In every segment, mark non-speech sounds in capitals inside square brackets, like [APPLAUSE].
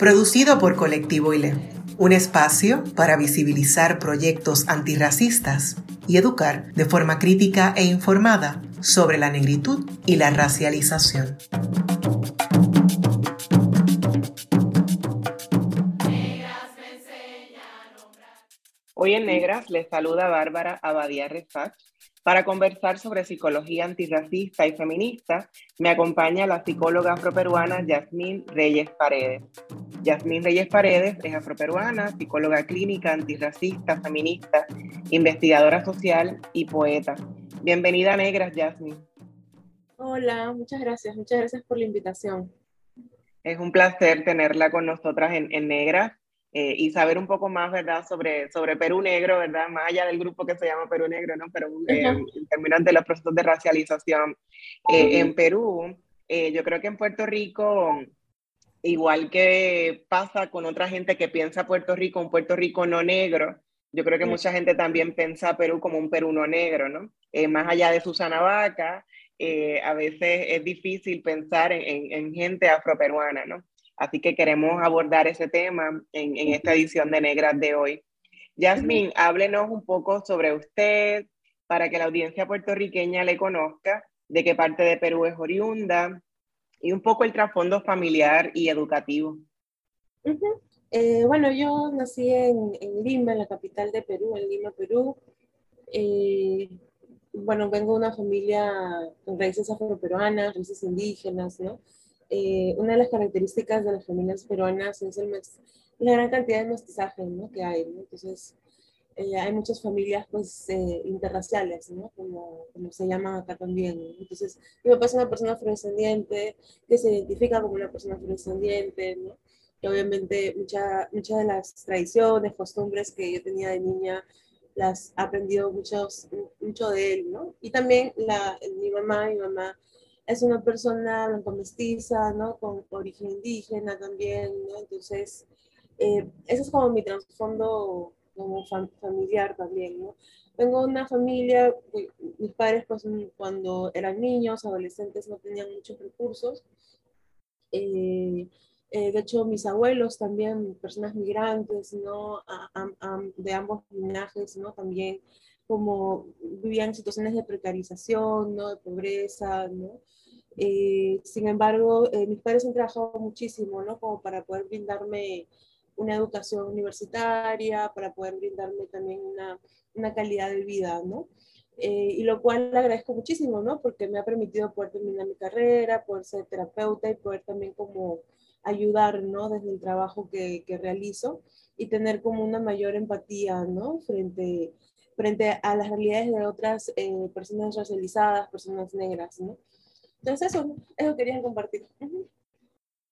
producido por Colectivo ILE, un espacio para visibilizar proyectos antirracistas y educar de forma crítica e informada sobre la negritud y la racialización. Hoy en Negras les saluda Bárbara Abadía Refach para conversar sobre psicología antirracista y feminista, me acompaña la psicóloga afroperuana Yasmín Reyes Paredes. Yasmín Reyes Paredes es afroperuana, psicóloga clínica, antirracista, feminista, investigadora social y poeta. Bienvenida Negras, Yasmín. Hola, muchas gracias. Muchas gracias por la invitación. Es un placer tenerla con nosotras en, en Negras. Eh, y saber un poco más, ¿verdad?, sobre, sobre Perú Negro, ¿verdad?, más allá del grupo que se llama Perú Negro, ¿no?, pero eh, en términos de los procesos de racialización eh, en Perú, yo creo que en Puerto Rico, igual que pasa con otra gente que piensa Puerto Rico, un Puerto Rico no negro, yo creo que mucha gente también piensa Perú como un Perú no negro, ¿no? más allá de Susana Vaca, a veces es difícil pensar en, en, en gente afroperuana, ¿no? Así que queremos abordar ese tema en, esta edición de Negras de hoy. Yasmin, háblenos un poco sobre usted para que la audiencia puertorriqueña le conozca, de qué parte de Perú es oriunda y un poco el trasfondo familiar y educativo. Eh, bueno, yo nací en, Lima, en la capital de Perú, en Lima, Perú. Eh, bueno, vengo de una familia con raíces afroperuanas, raíces indígenas, ¿no? Eh, una de las características de las familias peruanas es el la gran cantidad de mestizaje ¿no? que hay. ¿no? Entonces, eh, hay muchas familias pues, eh, interraciales, ¿no? como, como, se llaman acá también. Entonces, mi papá es una persona afrodescendiente que se identifica como una persona afrodescendiente, ¿no? y obviamente muchas mucha de las tradiciones, costumbres que yo tenía de niña las ha aprendido muchos, mucho de él, ¿no? Y también la, mi mamá, mi mamá es una persona mestiza, ¿no? Con origen indígena también, ¿no? Entonces, eh, ese es como mi trasfondo como familiar también, ¿no? Tengo una familia, mis padres pues cuando eran niños, adolescentes, no tenían muchos recursos. Eh, eh, de hecho, mis abuelos también, personas migrantes, ¿no? de ambos linajes, ¿no? También como vivían situaciones de precarización, ¿no? De pobreza, ¿no? Eh, sin embargo, eh, mis padres han trabajado muchísimo, ¿no? Como para poder brindarme una educación universitaria, para poder brindarme también una, una calidad de vida, ¿no? Eh, y lo cual le agradezco muchísimo, ¿no? Porque me ha permitido poder terminar mi carrera, poder ser terapeuta y poder también como ayudar, ¿no? Desde el trabajo que, que realizo y tener como una mayor empatía, ¿no? Frente, frente a las realidades de otras personas racializadas, personas negras, ¿no? Entonces eso, eso quería compartir.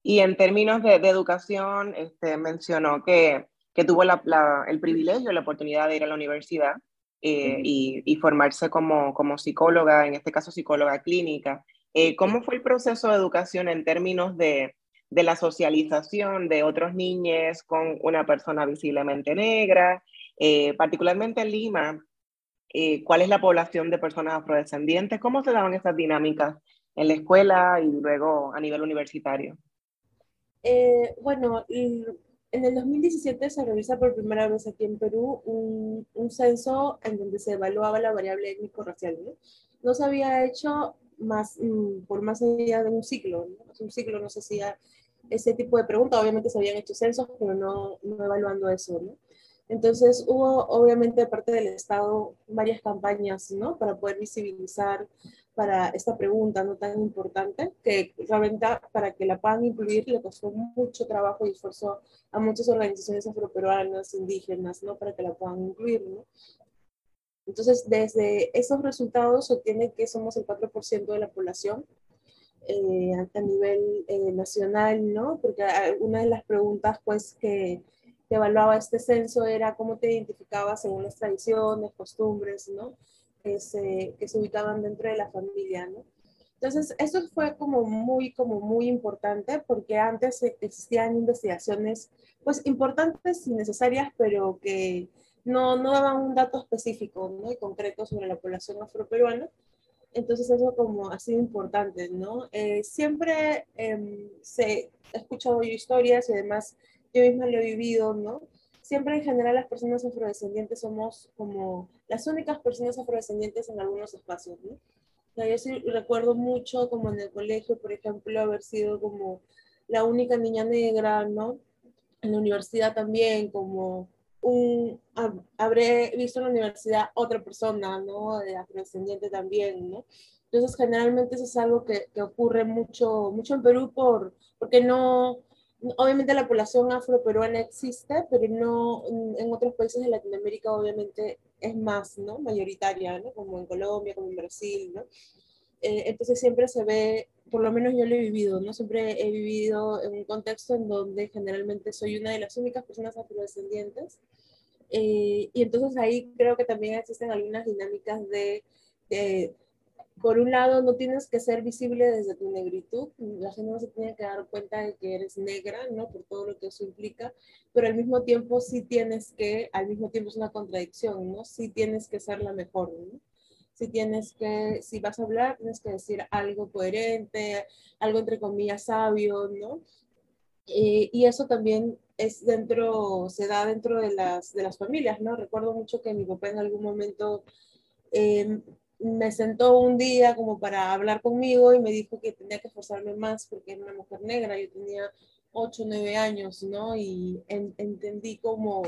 Y en términos de, educación, este, mencionó que, que tuvo la, el privilegio, la oportunidad de ir a la universidad eh, y, y, formarse como, como psicóloga, en este caso psicóloga clínica. Eh, ¿Cómo fue el proceso de educación en términos de, de la socialización de otros niños con una persona visiblemente negra? Eh, particularmente en Lima, ¿cuál es la población de personas afrodescendientes? ¿Cómo se daban esas dinámicas en la escuela y luego a nivel universitario? Eh, bueno, en el 2017 se realiza por primera vez aquí en Perú un, un censo en donde se evaluaba la variable étnico-racial. ¿no? ¿no? se había hecho más, mm, por más allá de un ciclo. ¿no? Un ciclo no se hacía ese tipo de preguntas. Obviamente se habían hecho censos, pero no, no evaluando eso. ¿no? Entonces hubo obviamente de parte del Estado varias campañas, ¿no? Para poder visibilizar para esta pregunta no tan importante, que realmente para que la puedan incluir le costó mucho trabajo y esfuerzo a muchas organizaciones afroperuanas, indígenas, ¿no? Para que la puedan incluir, ¿no? Entonces, desde esos resultados se obtiene que somos el 4% de la población eh, a, nivel eh, nacional, ¿no? Porque una de las preguntas, pues, que, que, evaluaba este censo era cómo te identificabas según las tradiciones, costumbres, ¿no? Que se, que se ubicaban dentro de la familia, ¿no? Entonces, eso fue como muy, como muy importante porque antes existían investigaciones, pues, importantes y necesarias, pero que no, no daban un dato específico, ¿no? Y concreto sobre la población afroperuana. Entonces eso como ha sido importante, ¿no? Eh, siempre eh, se, he escuchado yo historias y además yo misma lo he vivido, ¿no? Siempre en general las personas afrodescendientes somos como las únicas personas afrodescendientes en algunos espacios, ¿no? Yo sí recuerdo mucho como en el colegio, por ejemplo, haber sido como la única niña negra, ¿no? En la universidad también, como un, habré visto en la universidad otra persona, ¿no? De afrodescendiente también, ¿no? Entonces, generalmente eso es algo que, que, ocurre mucho, mucho en Perú por, porque no, obviamente la población afroperuana existe, pero no, en otros países de Latinoamérica obviamente es más, ¿no? Mayoritaria, ¿no? Como en Colombia, como en Brasil, ¿no? Eh, entonces siempre se ve, por lo menos yo lo he vivido, ¿no? Siempre he vivido en un contexto en donde generalmente soy una de las únicas personas afrodescendientes. Eh, y entonces ahí creo que también existen algunas dinámicas de, por un lado, no tienes que ser visible desde tu negritud, la gente no se tiene que dar cuenta de que eres negra, ¿no? Por todo lo que eso implica, pero al mismo tiempo sí tienes que, al mismo tiempo es una contradicción, ¿no? Sí tienes que ser la mejor, ¿no? si tienes que, si vas a hablar, tienes que decir algo coherente, algo entre comillas sabio, ¿no? Eh, y eso también es dentro, se da dentro de las, de las familias, ¿no? Recuerdo mucho que mi papá en algún momento em, me sentó un día como para hablar conmigo y me dijo que tenía que esforzarme más porque era una mujer negra, yo tenía 8 o 9 años, ¿no? Y entendí como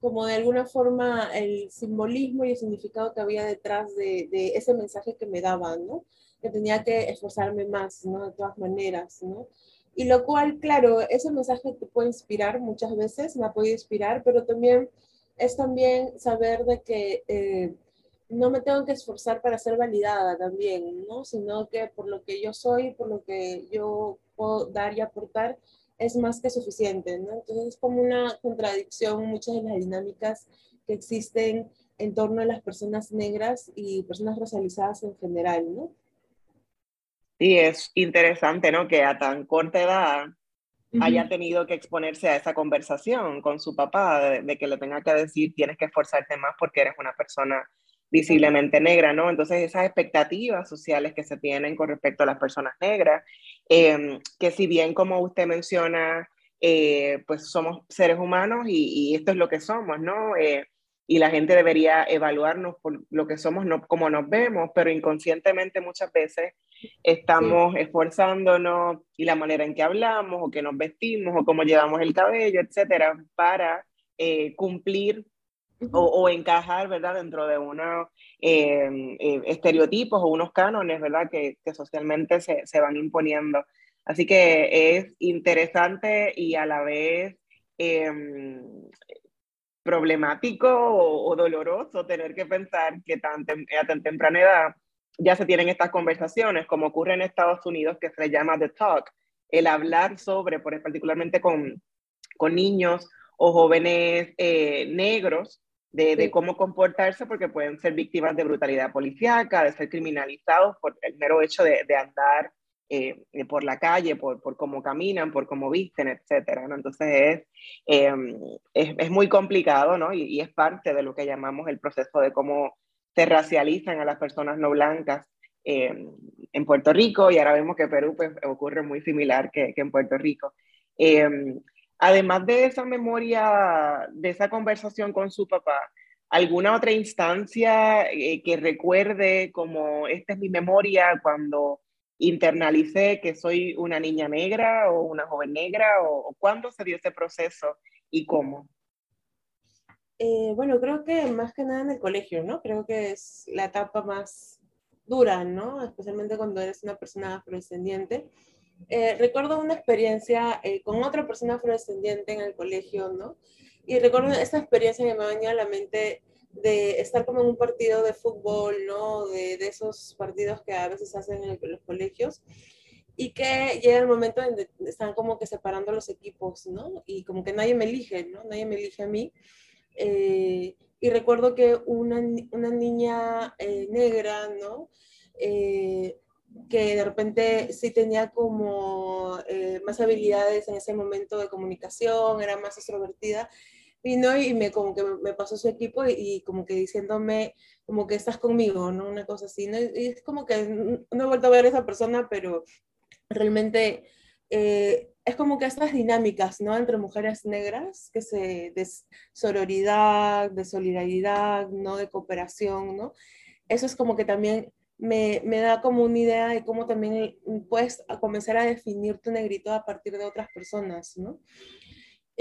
como de alguna forma el simbolismo y el significado que había detrás de, ese mensaje que me daban, ¿no? Que tenía que esforzarme más, ¿no? De todas maneras, ¿no? Y lo cual, claro, ese mensaje te puede inspirar muchas veces, me ha podido inspirar, pero también es también saber de que eh, no me tengo que esforzar para ser validada también, ¿no? Sino que por lo que yo soy, por lo que yo puedo dar y aportar, es más que suficiente, ¿no? Entonces es como una contradicción muchas de las dinámicas que existen en torno a las personas negras y personas racializadas en general, ¿no? Sí, es interesante, ¿no? Que a tan corta edad haya tenido que exponerse a esa conversación con su papá, de, que le tenga que decir tienes que esforzarte más porque eres una persona visiblemente negra, ¿no? Entonces esas expectativas sociales que se tienen con respecto a las personas negras, em, que si bien como usted menciona, eh, pues somos seres humanos y, esto es lo que somos, ¿no? Eh, y la gente debería evaluarnos por lo que somos, no como nos vemos, pero inconscientemente muchas veces estamos esforzándonos y la manera en que hablamos o que nos vestimos o cómo llevamos el cabello, etcétera, para eh, cumplir o, encajar, ¿verdad?, dentro de unos em, eh, estereotipos o unos cánones, ¿verdad?, que, que socialmente se, se, van imponiendo. Así que es interesante y a la vez em, problemático o, doloroso tener que pensar que tan a tan temprana edad ya se tienen estas conversaciones, como ocurre en Estados Unidos, que se llama The Talk, el hablar sobre, por, particularmente con, con niños o jóvenes eh, negros, de, cómo comportarse porque pueden ser víctimas de brutalidad policíaca, de ser criminalizados por el mero hecho de, de andar eh, por la calle, por, por, cómo caminan, por cómo visten, etc. ¿no? Entonces em, es, es, muy complicado ¿no? Y, y, es parte de lo que llamamos el proceso de cómo se racializan a las personas no blancas em, en Puerto Rico y ahora vemos que Perú pues, ocurre muy similar que, que en Puerto Rico. Em, Además de esa memoria, de esa conversación con su papá, ¿alguna otra instancia eh, que recuerde como esta es mi memoria cuando internalicé que soy una niña negra o una joven negra? ¿O, cuándo se dio ese proceso y cómo? Eh, bueno, creo que más que nada en el colegio, ¿no? Creo que es la etapa más dura, ¿no? Especialmente cuando eres una persona afrodescendiente. Eh, recuerdo una experiencia eh, con otra persona afrodescendiente en el colegio, ¿no? Y recuerdo esta experiencia que me venía a la mente de estar como en un partido de fútbol, ¿no? De, de esos partidos que a veces hacen en, los colegios. y que llega el momento en que están como que separando los equipos, ¿no? Y como que nadie me elige, ¿no? Nadie me elige a mí. Eh, y recuerdo que una, una niña eh, negra, ¿no? Eh, que de repente sí tenía como más habilidades en ese momento de comunicación, era más extrovertida, vino y me como que me pasó su equipo y, como que diciéndome como que estás conmigo, ¿no? Una cosa así, ¿no? Y es como que no he vuelto a ver a esa persona, pero realmente eh, es como que estas dinámicas, ¿no? Entre mujeres negras, que se, de sororidad, de solidaridad, ¿no? De cooperación, ¿no? Eso es como que también me, me, da como una idea de cómo también puedes comenzar a definir tu negrito a partir de otras personas, ¿no?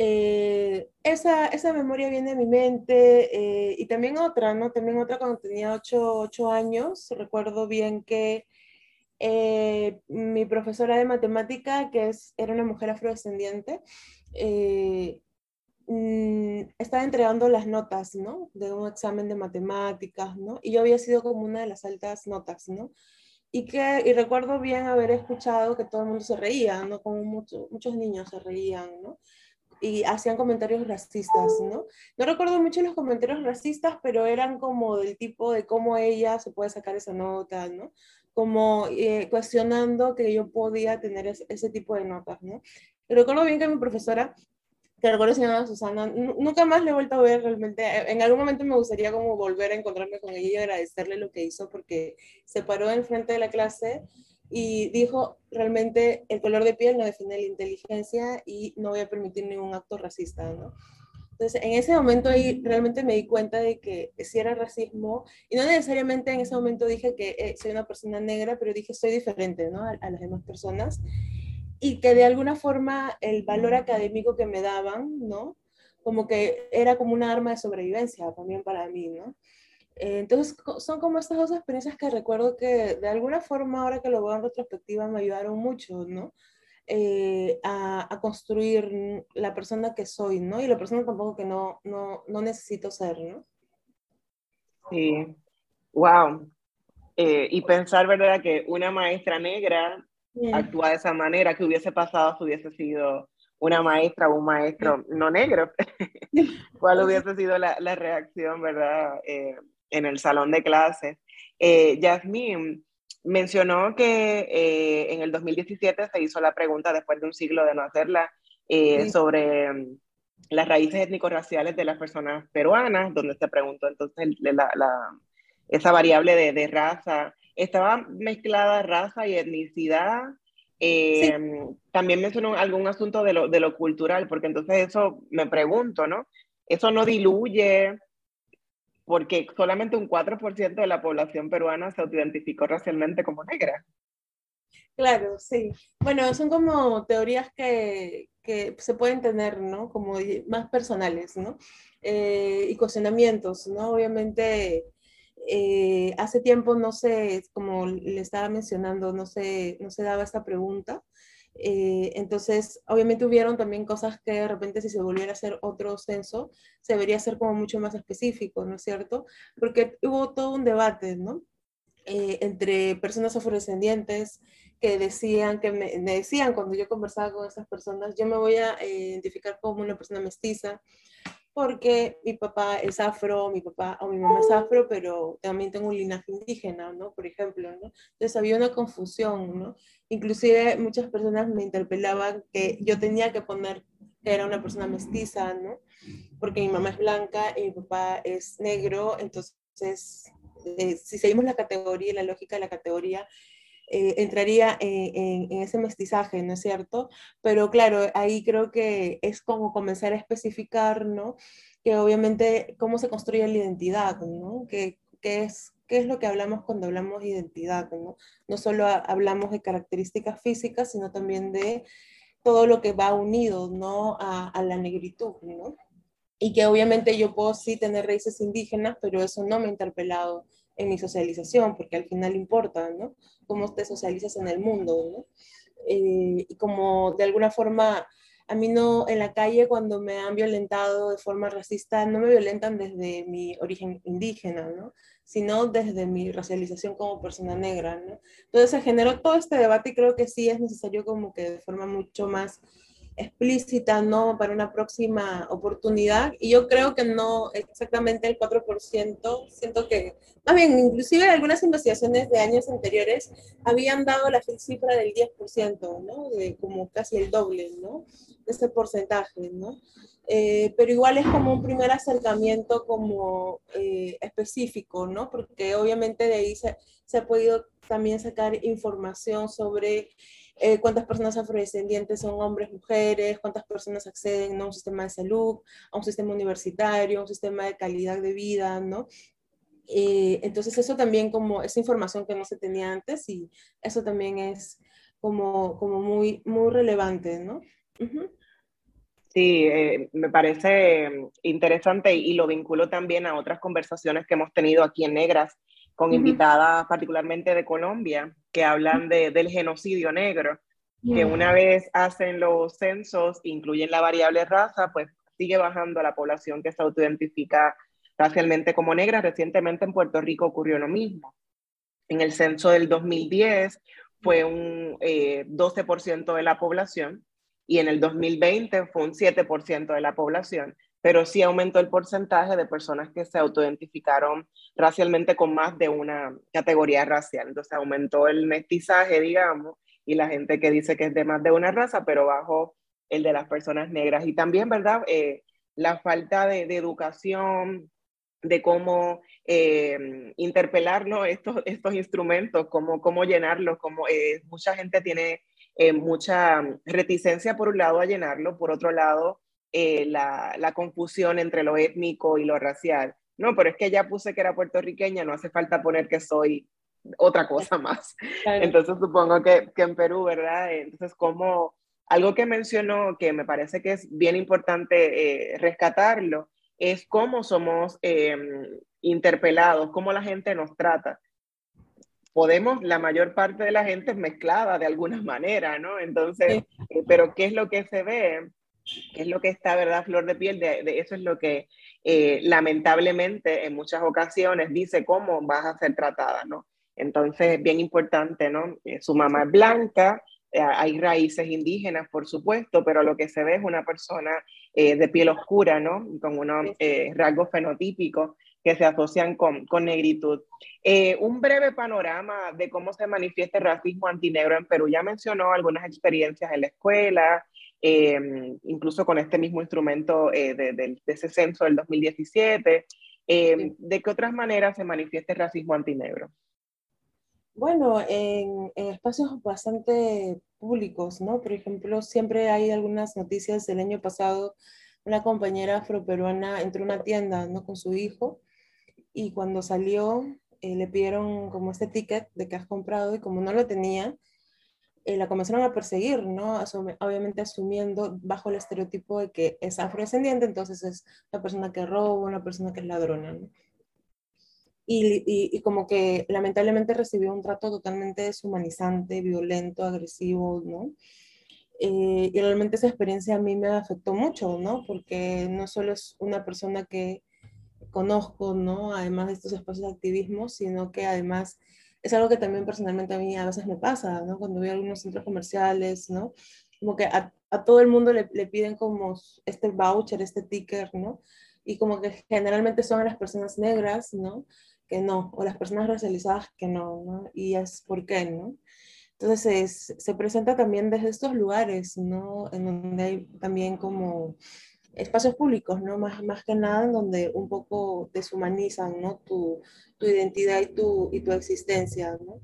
Eh, esa, esa, memoria viene a mi mente eh, y también otra, ¿no? También otra cuando tenía 8 años, recuerdo bien que eh, mi profesora de matemática, que es, era una mujer afrodescendiente, mm, estaba entregando las notas, ¿no? De un examen de matemáticas, ¿no? Y yo había sido como una de las altas notas, ¿no? Y, que, y recuerdo bien haber escuchado que todo el mundo se reía, ¿no? Como muchos niños se reían, ¿no? y hacían comentarios racistas, ¿no? No recuerdo mucho los comentarios racistas, pero eran como del tipo de cómo ella se puede sacar esa nota, ¿no? como eh, cuestionando que yo podía tener ese tipo de notas, ¿no? Y recuerdo bien que mi profesora, que recuerdo se Susana, nunca más le he vuelto a ver realmente. Eh, en algún momento me gustaría como volver a encontrarme con ella y agradecerle lo que hizo porque se paró en frente de la clase y dijo realmente el color de piel no define la inteligencia y no voy a permitir ningún acto racista, ¿no? Entonces, en ese momento ahí realmente me di cuenta de que si era racismo, y no necesariamente en ese momento dije que eh, soy una persona negra, pero dije soy diferente, ¿no? A, a, las demás personas. Y que de alguna forma el valor académico que me daban, ¿no? Como que era como una arma de sobrevivencia también para mí, ¿no? Eh, entonces, son como estas dos experiencias que recuerdo que de alguna forma, ahora que lo veo en retrospectiva, me ayudaron mucho, ¿no? Eh, a, construir la persona que soy, ¿no? Y la persona tampoco que no, no, no necesito ser, ¿no? Sí, wow. Eh, y pensar, ¿verdad? Que una maestra negra actúa de esa manera, que hubiese pasado si hubiese sido una maestra o un maestro no negro. [LAUGHS] ¿Cuál hubiese sido la, la reacción, verdad? Eh, en el salón de clases. Eh, Yasmín, mencionó que eh, en el 2017 se hizo la pregunta, después de un siglo de no hacerla, eh, sobre mm, las raíces étnico-raciales de las personas peruanas, donde se preguntó entonces esa variable de, raza. ¿Estaba mezclada raza y etnicidad? Eh, también mencionó algún asunto de lo, de lo cultural, porque entonces eso me pregunto, ¿no? Eso no diluye porque solamente un 4% de la población peruana se identificó racialmente como negra. Claro, sí. Bueno, son como teorías que, que se pueden tener, ¿no? Como más personales, ¿no? Eh, y cuestionamientos, ¿no? Obviamente, eh, hace tiempo no sé, como le estaba mencionando, no se, no se daba esta pregunta. Eh, entonces, obviamente hubieron también cosas que de repente si se volviera a hacer otro censo, se debería hacer como mucho más específico, ¿no es cierto? Porque hubo todo un debate, ¿no? Eh, entre personas afrodescendientes que decían, que me, decían cuando yo conversaba con esas personas, yo me voy a identificar como una persona mestiza, porque mi papá es afro, mi papá o mi mamá es afro, pero también tengo un linaje indígena, ¿no? Por ejemplo, ¿no? Entonces había una confusión, ¿no? Inclusive muchas personas me interpelaban que yo tenía que poner que era una persona mestiza, ¿no? Porque mi mamá es blanca y mi papá es negro, entonces eh, si seguimos la categoría, la lógica de la categoría, eh, entraría en, ese mestizaje, ¿no es cierto? Pero claro, ahí creo que es como comenzar a especificar, ¿no? Que obviamente cómo se construye la identidad, ¿no? Que, es, ¿Qué es lo que hablamos cuando hablamos de identidad? ¿no? no solo hablamos de características físicas, sino también de todo lo que va unido ¿no? a, a la negritud, ¿no? Y que obviamente yo puedo sí tener raíces indígenas, pero eso no me ha interpelado en mi socialización, porque al final importa, ¿no? Cómo te socializas en el mundo. Eh, y como de alguna forma a mí no, en la calle cuando me han violentado de forma racista, no me violentan desde mi origen indígena, ¿no? sino desde mi racialización como persona negra. ¿no? Entonces se generó todo este debate y creo que sí es necesario como que de forma mucho más explícita, ¿no? Para una próxima oportunidad. Y yo creo que no exactamente el 4%, siento que, más bien, inclusive algunas investigaciones de años anteriores habían dado la cifra del 10%, ¿no? De como casi el doble, ¿no? De ese porcentaje, ¿no? Eh, pero igual es como un primer acercamiento como eh, específico, ¿no? Porque obviamente de ahí se, se ha podido también sacar información sobre eh, cuántas personas afrodescendientes son hombres, mujeres, cuántas personas acceden a un sistema de salud, a un sistema universitario, a un sistema de calidad de vida, ¿no? Eh, entonces eso también como esa información que no se tenía antes y eso también es como, como muy, muy relevante, ¿no? Sí, eh, me parece interesante y lo vinculo también a otras conversaciones que hemos tenido aquí en Negras con invitadas particularmente de Colombia, que hablan de, del genocidio negro, que una vez hacen los censos, incluyen la variable raza, pues sigue bajando la población que se autoidentifica racialmente como negra. Recientemente en Puerto Rico ocurrió lo mismo. En el censo del 2010 fue un 12% eh, de la población y en el 2020 fue un 7% de la población pero sí aumentó el porcentaje de personas que se autoidentificaron racialmente con más de una categoría racial. Entonces aumentó el mestizaje, digamos, y la gente que dice que es de más de una raza, pero bajo el de las personas negras. Y también, ¿verdad? Eh, la falta de, educación, de cómo eh, interpelar estos, estos instrumentos, cómo, cómo llenarlos, como eh, mucha gente tiene eh, mucha reticencia por un lado a llenarlo, por otro lado eh, la, la, confusión entre lo étnico y lo racial. No, pero es que ya puse que era puertorriqueña, no hace falta poner que soy otra cosa [LAUGHS] más. Entonces supongo que, que, en Perú, ¿verdad? Entonces, como algo que mencionó que me parece que es bien importante eh, rescatarlo, es cómo somos em, interpelados, cómo la gente nos trata. Podemos, la mayor parte de la gente es mezclada de alguna [LAUGHS] manera, ¿no? Entonces, eh, pero ¿qué es lo que se ve? Que es lo que está, ¿verdad? Flor de piel, de, eso es lo que eh, lamentablemente en muchas ocasiones dice cómo vas a ser tratada, ¿no? Entonces es bien importante, ¿no? Eh, su mamá es blanca, eh, hay raíces indígenas, por supuesto, pero lo que se ve es una persona de piel oscura, ¿no? Con unos rasgos fenotípicos que se asocian con, con negritud. un breve panorama de cómo se manifiesta el racismo antinegro en Perú. Ya mencionó algunas experiencias en la escuela, Em, incluso con este mismo instrumento eh, de, ese censo del 2017. Em, ¿De qué otras maneras se manifiesta el racismo antinegro? Bueno, en, espacios bastante públicos, ¿no? Por ejemplo, siempre hay algunas noticias del año pasado, una compañera afroperuana entró a una tienda, ¿no? Con su hijo y cuando salió eh, le pidieron como este ticket de que has comprado y como no lo tenía, eh, la comenzaron a perseguir, ¿no? obviamente asumiendo bajo el estereotipo de que es afrodescendiente, entonces es una persona que roba, una persona que es ladrona, ¿no? Y, y, como que lamentablemente recibió un trato totalmente deshumanizante, violento, agresivo, ¿no? Eh, y realmente esa experiencia a mí me afectó mucho, ¿no? Porque no solo es una persona que conozco, ¿no? Además de estos espacios de activismo, sino que además es algo que también personalmente a mí a veces me pasa, ¿no? Cuando voy a algunos centros comerciales, ¿no? Como que a, todo el mundo le, le, piden como este voucher, este ticker, ¿no? Y como que generalmente son las personas negras, ¿no? Que no, o las personas racializadas que no, ¿no? Y es por qué, ¿no? Entonces se presenta también desde estos lugares, ¿no? En donde hay también como espacios públicos, ¿no? Más, más que nada en donde un poco deshumanizan, ¿no? Tu, tu identidad y tu, y tu existencia, ¿no?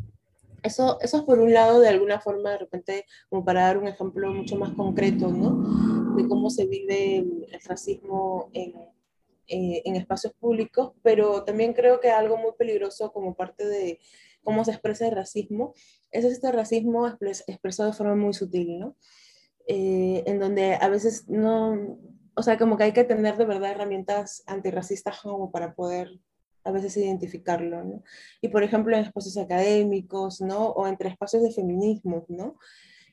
Eso, eso es por un lado, de alguna forma, de repente, como para dar un ejemplo mucho más concreto, ¿no? De cómo se vive el racismo en, eh, en espacios públicos, pero también creo que algo muy peligroso como parte de cómo se expresa el racismo, es este racismo expresado de forma muy sutil, ¿no? Eh, en donde a veces no, o sea, como que hay que tener de verdad herramientas antirracistas como para poder a veces identificarlo, ¿no? Y por ejemplo en espacios académicos, ¿no? O entre espacios de feminismo, ¿no?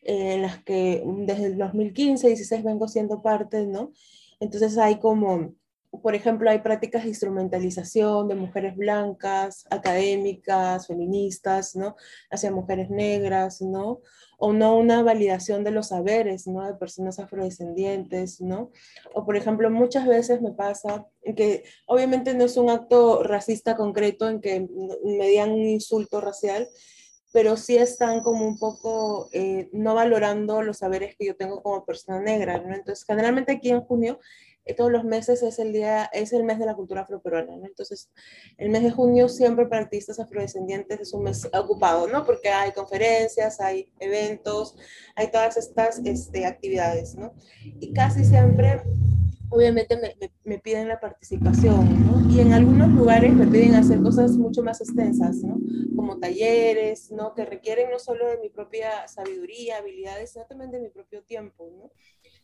en las que desde el 2015, 16 vengo siendo parte, ¿no? Entonces hay como por ejemplo, hay prácticas de instrumentalización de mujeres blancas, académicas, feministas, ¿no? Hacia mujeres negras, ¿no? O no una validación de los saberes, ¿no? De personas afrodescendientes, ¿no? O, por ejemplo, muchas veces me pasa que obviamente no es un acto racista concreto en que me digan un insulto racial, pero sí están como un poco eh, no valorando los saberes que yo tengo como persona negra, ¿no? Entonces, generalmente aquí en junio todos los meses es el día, es el mes de la cultura afroperuana, ¿no? Entonces, el mes de junio siempre para artistas afrodescendientes es un mes ocupado, ¿no? Porque hay conferencias, hay eventos, hay todas estas este, actividades, ¿no? Y casi siempre, obviamente, me, me, piden la participación. Y en algunos lugares me piden hacer cosas mucho más extensas, ¿no? Como talleres, ¿no? Que requieren no solo de mi propia sabiduría, habilidades, sino también de mi propio tiempo, ¿no?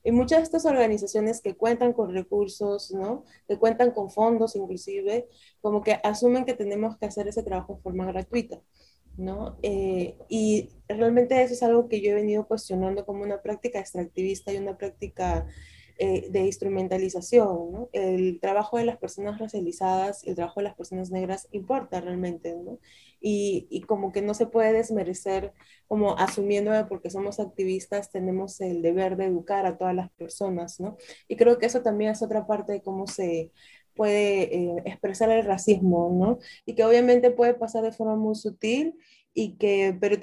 Y muchas de estas organizaciones que cuentan con recursos, ¿no? Que cuentan con fondos inclusive, como que asumen que tenemos que hacer ese trabajo de forma gratuita, ¿no? Eh, y realmente eso es algo que yo he venido cuestionando como una práctica extractivista y una práctica eh, de instrumentalización, ¿no? El trabajo de las personas racializadas, el trabajo de las personas negras importa realmente, ¿no? Y, como que no se puede desmerecer, como asumiendo que porque somos activistas tenemos el deber de educar a todas las personas, ¿no? Y creo que eso también es otra parte de cómo se puede eh, expresar el racismo, ¿no? Y que obviamente puede pasar de forma muy sutil y que, pero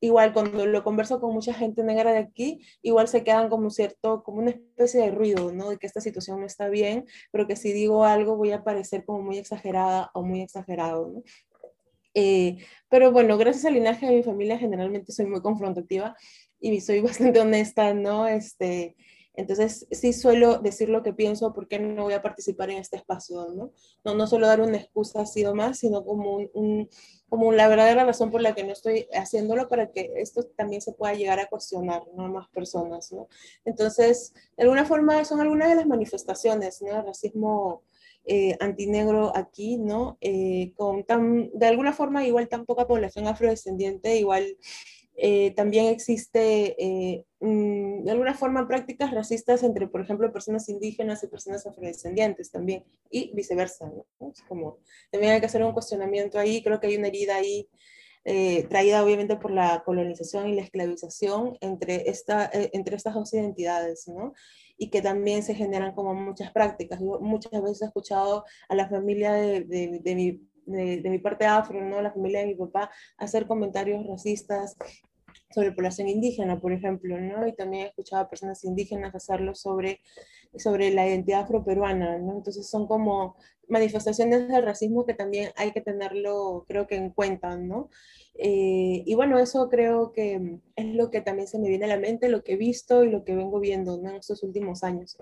igual cuando lo converso con mucha gente negra de aquí, igual se quedan como cierto, como una especie de ruido, ¿no? De que esta situación no está bien, pero que si digo algo voy a parecer como muy exagerada o muy exagerado, ¿no? Eh, pero bueno, gracias al linaje de mi familia generalmente soy muy confrontativa y soy [LAUGHS] bastante honesta, ¿no? Este, entonces, sí suelo decir lo que pienso, ¿por qué no voy a participar en este espacio? No, no, no solo dar una excusa así o más, sino como, un, como la verdadera razón por la que no estoy haciéndolo para que esto también se pueda llegar a cuestionar, ¿no? Más personas, ¿no? Entonces, de alguna forma son algunas de las manifestaciones, ¿no? El racismo eh, antinegro aquí, ¿no? Eh, con tan, de alguna forma igual tan poca población afrodescendiente, igual eh, también existe eh, mm, de alguna forma prácticas racistas entre, por ejemplo, personas indígenas y personas afrodescendientes también, y viceversa, ¿no? Es como, también hay que hacer un cuestionamiento ahí, creo que hay una herida ahí eh, traída obviamente por la colonización y la esclavización entre, esta, entre estas dos identidades, ¿no? Y que también se generan como muchas prácticas. Yo muchas veces he escuchado a la familia de, de, de mi de, de, mi parte afro, ¿no? la familia de mi papá, hacer comentarios racistas sobre población indígena, por ejemplo, ¿no? Y también he escuchado a personas indígenas hacerlo sobre, sobre la identidad afroperuana, ¿no? Entonces son como manifestaciones del racismo que también hay que tenerlo, creo que en cuenta, ¿no? Eh, y bueno, eso creo que es lo que también se me viene a la mente, lo que he visto y lo que vengo viendo ¿no? en estos últimos años.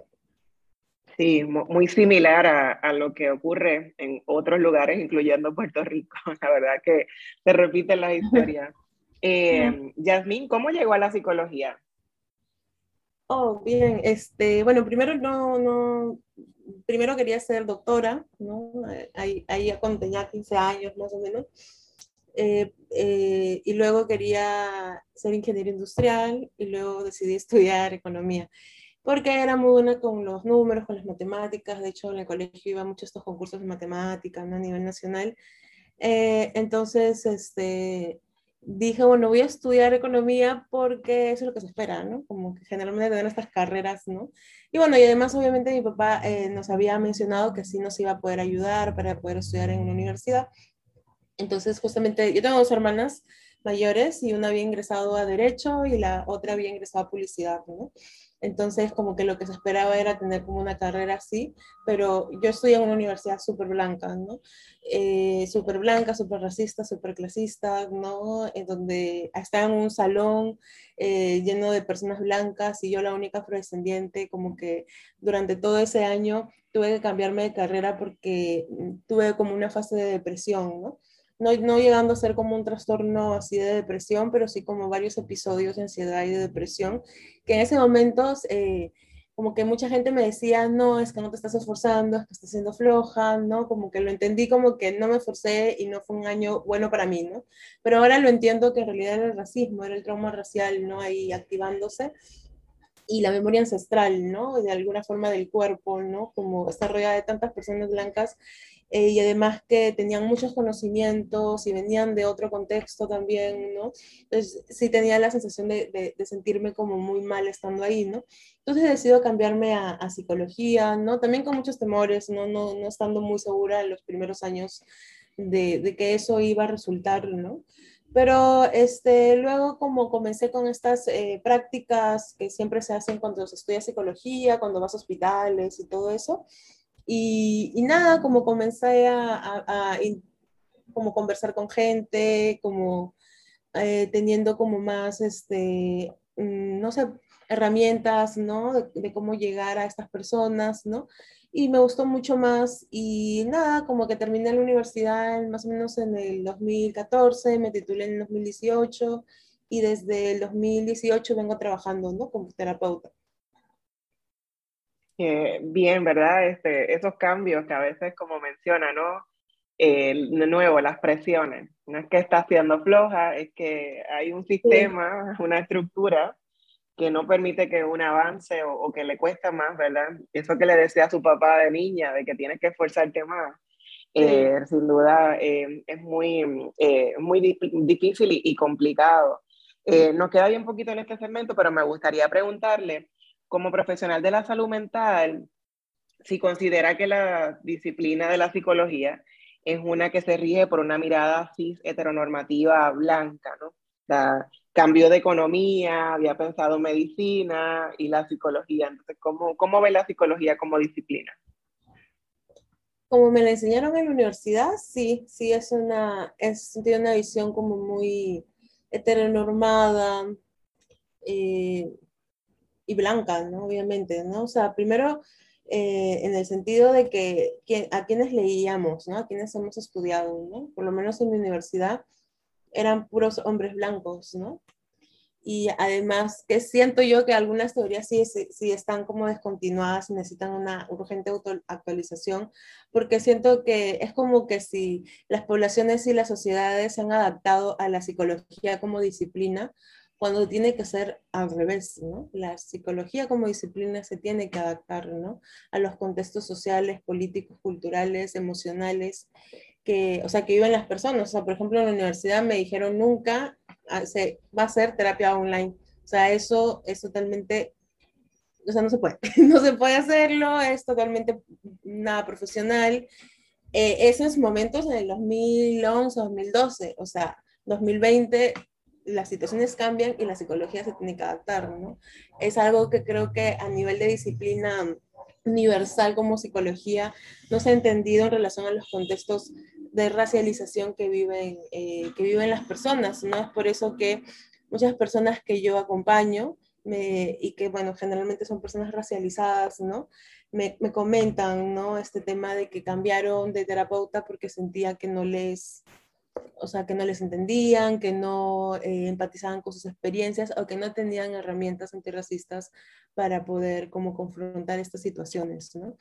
Sí, muy similar a, a, lo que ocurre en otros lugares, incluyendo Puerto Rico. [LAUGHS] La verdad que se repiten las historias. [LAUGHS] Eh, Yasmín, ¿cómo llegó a la psicología? Oh, bien, este, bueno, primero no, no, primero quería ser doctora, ¿no? Ahí, ahí cuando tenía 15 años más o menos. Eh, eh, y luego quería ser ingeniero industrial y luego decidí estudiar economía porque era muy buena con los números, con las matemáticas, de hecho en el colegio iba mucho a estos concursos de matemáticas a nivel nacional. Eh, entonces, este, dije, bueno, voy a estudiar economía porque eso es lo que se espera, ¿no? Como que generalmente dan estas carreras, ¿no? Y bueno, y además obviamente mi papá eh, nos había mencionado que sí nos iba a poder ayudar para poder estudiar en una universidad. Entonces, justamente, yo tengo dos hermanas mayores y una había ingresado a Derecho y la otra había ingresado a Publicidad, ¿no? Entonces, como que lo que se esperaba era tener como una carrera así, pero yo estoy en una universidad súper blanca, ¿no? Eh, súper blanca, súper racista, súper clasista, ¿no? En donde estaba en un salón eh, lleno de personas blancas y yo la única afrodescendiente, como que durante todo ese año tuve que cambiarme de carrera porque tuve como una fase de depresión, ¿no? No, no llegando a ser como un trastorno así de depresión, pero sí como varios episodios de ansiedad y de depresión, que en ese momento eh, como que mucha gente me decía, no, es que no te estás esforzando, es que estás siendo floja, ¿no? Como que lo entendí como que no me esforcé y no fue un año bueno para mí, ¿no? Pero ahora lo entiendo que en realidad era el racismo, era el trauma racial, ¿no? Ahí activándose y la memoria ancestral, ¿no? De alguna forma del cuerpo, ¿no? Como está rodeada de tantas personas blancas eh, y además que tenían muchos conocimientos y venían de otro contexto también, ¿no? Entonces sí tenía la sensación de, de, sentirme como muy mal estando ahí, ¿no? Entonces decido cambiarme a, a, psicología, ¿no? También con muchos temores, ¿no? No, no estando muy segura en los primeros años de, de que eso iba a resultar, ¿no? Pero este, luego como comencé con estas eh, prácticas que siempre se hacen cuando se estudia psicología, cuando vas a hospitales y todo eso, y, y nada, como comencé a, a, como conversar con gente, como eh, teniendo como más, este, mm, no sé, herramientas, ¿no? De, de, cómo llegar a estas personas, ¿no? Y me gustó mucho más y nada, como que terminé la universidad más o menos en el 2014, me titulé en el 2018 y desde el 2018 vengo trabajando, ¿no? Como terapeuta. Eh, bien, ¿verdad? Este, esos cambios que a veces, como menciona, ¿no? Eh, de nuevo, las presiones. No es que está siendo floja, es que hay un sistema, sí. una estructura que no permite que un avance o, o, que le cuesta más, ¿verdad? Eso que le decía a su papá de niña, de que tienes que esforzarte más, sí. eh, sin duda eh, es muy, eh, muy difícil y, y complicado. nos queda bien poquito en este segmento, pero me gustaría preguntarle como profesional de la salud mental, si considera que la disciplina de la psicología es una que se rige por una mirada cis heteronormativa blanca, ¿no? La, cambio de economía, había pensado medicina y la psicología. Entonces, ¿cómo, cómo ve la psicología como disciplina? Como me la enseñaron en la universidad, sí, sí es una, es, tiene una visión como muy heteronormada, eh, y blanca, ¿no? Obviamente, ¿no? O sea, primero eh, en el sentido de que, que, a quienes leíamos, ¿no? A quienes hemos estudiado, ¿no? Por lo menos en mi universidad eran puros hombres blancos, ¿no? Y además que siento yo que algunas teorías sí, sí están como descontinuadas y necesitan una urgente actualización, porque siento que es como que si las poblaciones y las sociedades se han adaptado a la psicología como disciplina, cuando tiene que ser al revés, ¿no? La psicología como disciplina se tiene que adaptar, ¿no? A los contextos sociales, políticos, culturales, emocionales, que, o sea, que viven las personas. O sea, por ejemplo, en la universidad me dijeron nunca se va a ser terapia online. O sea, eso es totalmente, o sea, no se puede, [LAUGHS] no se puede hacerlo, es totalmente nada profesional. Eh, esos momentos en el 2011, 2012, o sea, 2020 las situaciones cambian y la psicología se tiene que adaptar, ¿no? Es algo que creo que a nivel de disciplina universal como psicología no se ha entendido en relación a los contextos de racialización que viven, eh, que viven las personas, ¿no? Es por eso que muchas personas que yo acompaño me, y que, bueno, generalmente son personas racializadas, ¿no? Me, me, comentan, ¿no? Este tema de que cambiaron de terapeuta porque sentía que no les o sea, que no les entendían, que no eh, empatizaban con sus experiencias o que no tenían herramientas antirracistas para poder como confrontar estas situaciones, ¿no?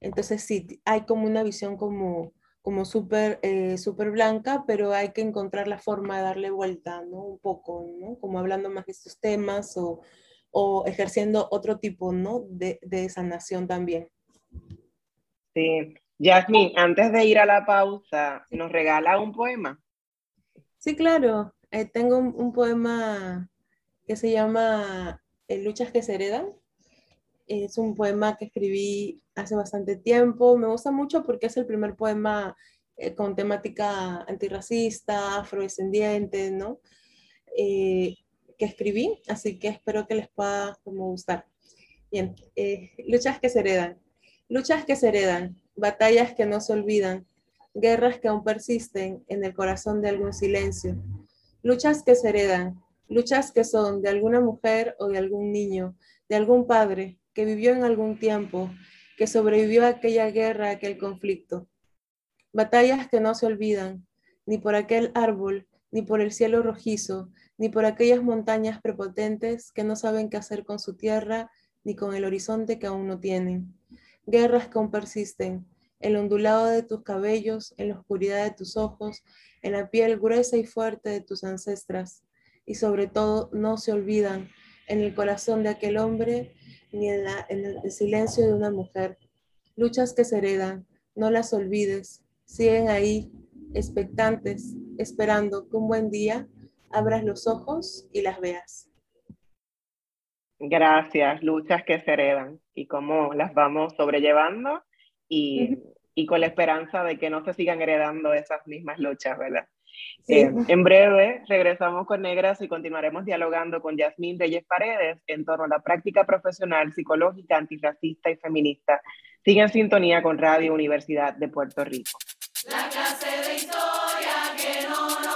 Entonces sí, hay como una visión como, como súper eh, super blanca, pero hay que encontrar la forma de darle vuelta, ¿no? Un poco, ¿no? Como hablando más de estos temas o, o ejerciendo otro tipo, ¿no? De, de sanación también. Sí, Jasmine, antes de ir a la pausa, ¿nos regala un poema? Sí, claro. Eh, tengo un, un, poema que se llama eh, Luchas que se heredan. Es un poema que escribí hace bastante tiempo. Me gusta mucho porque es el primer poema eh, con temática antirracista, afrodescendiente, ¿no? Eh, que escribí, así que espero que les pueda como gustar. Bien, luchas que se heredan. Luchas que se heredan batallas que no se olvidan, guerras que aún persisten en el corazón de algún silencio, luchas que se heredan, luchas que son de alguna mujer o de algún niño, de algún padre que vivió en algún tiempo, que sobrevivió a aquella guerra, a aquel conflicto. Batallas que no se olvidan, ni por aquel árbol, ni por el cielo rojizo, ni por aquellas montañas prepotentes que no saben qué hacer con su tierra ni con el horizonte que aún no tienen. Guerras que aún persisten, el ondulado de tus cabellos, en la oscuridad de tus ojos, en la piel gruesa y fuerte de tus ancestras, y sobre todo no se olvidan en el corazón de aquel hombre ni en, en el silencio de una mujer. Luchas que se heredan, no las olvides, siguen ahí, expectantes, esperando que un buen día abras los ojos y las veas. Gracias, luchas que se heredan y cómo las vamos sobrellevando y, y, con la esperanza de que no se sigan heredando esas mismas luchas, ¿verdad? Eh, en breve regresamos con Negras y continuaremos dialogando con Yasmín Reyes Paredes en torno a la práctica profesional psicológica antirracista y feminista. Sigue en sintonía con Radio Universidad de Puerto Rico. La clase de historia que no nos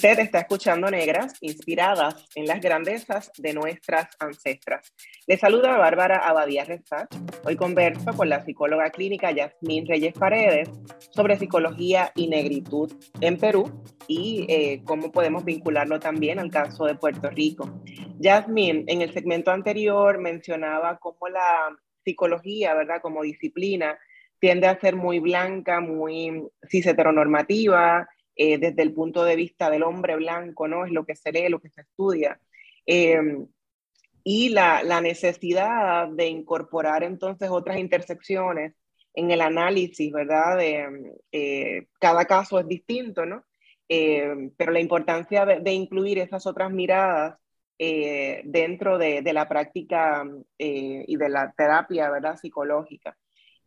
Usted está escuchando Negras, inspiradas en las grandezas de nuestras ancestras. Le saluda Bárbara Abadía. Hoy converso con la psicóloga clínica Yasmín Reyes Paredes sobre psicología y negritud en Perú y eh, cómo podemos vincularlo también al caso de Puerto Rico. Yasmín, en el segmento anterior mencionaba cómo la psicología, ¿verdad? Como disciplina, tiende a ser muy blanca, muy cis heteronormativa, eh, desde el punto de vista del hombre blanco, ¿no? Es lo que se lee, lo que se estudia. Em, y la, la, necesidad de incorporar entonces otras intersecciones en el análisis, ¿verdad? De, eh, cada caso es distinto, ¿no? Em, pero la importancia de, de, incluir esas otras miradas eh, dentro de, de, la práctica y de la terapia, ¿verdad? Psicológica.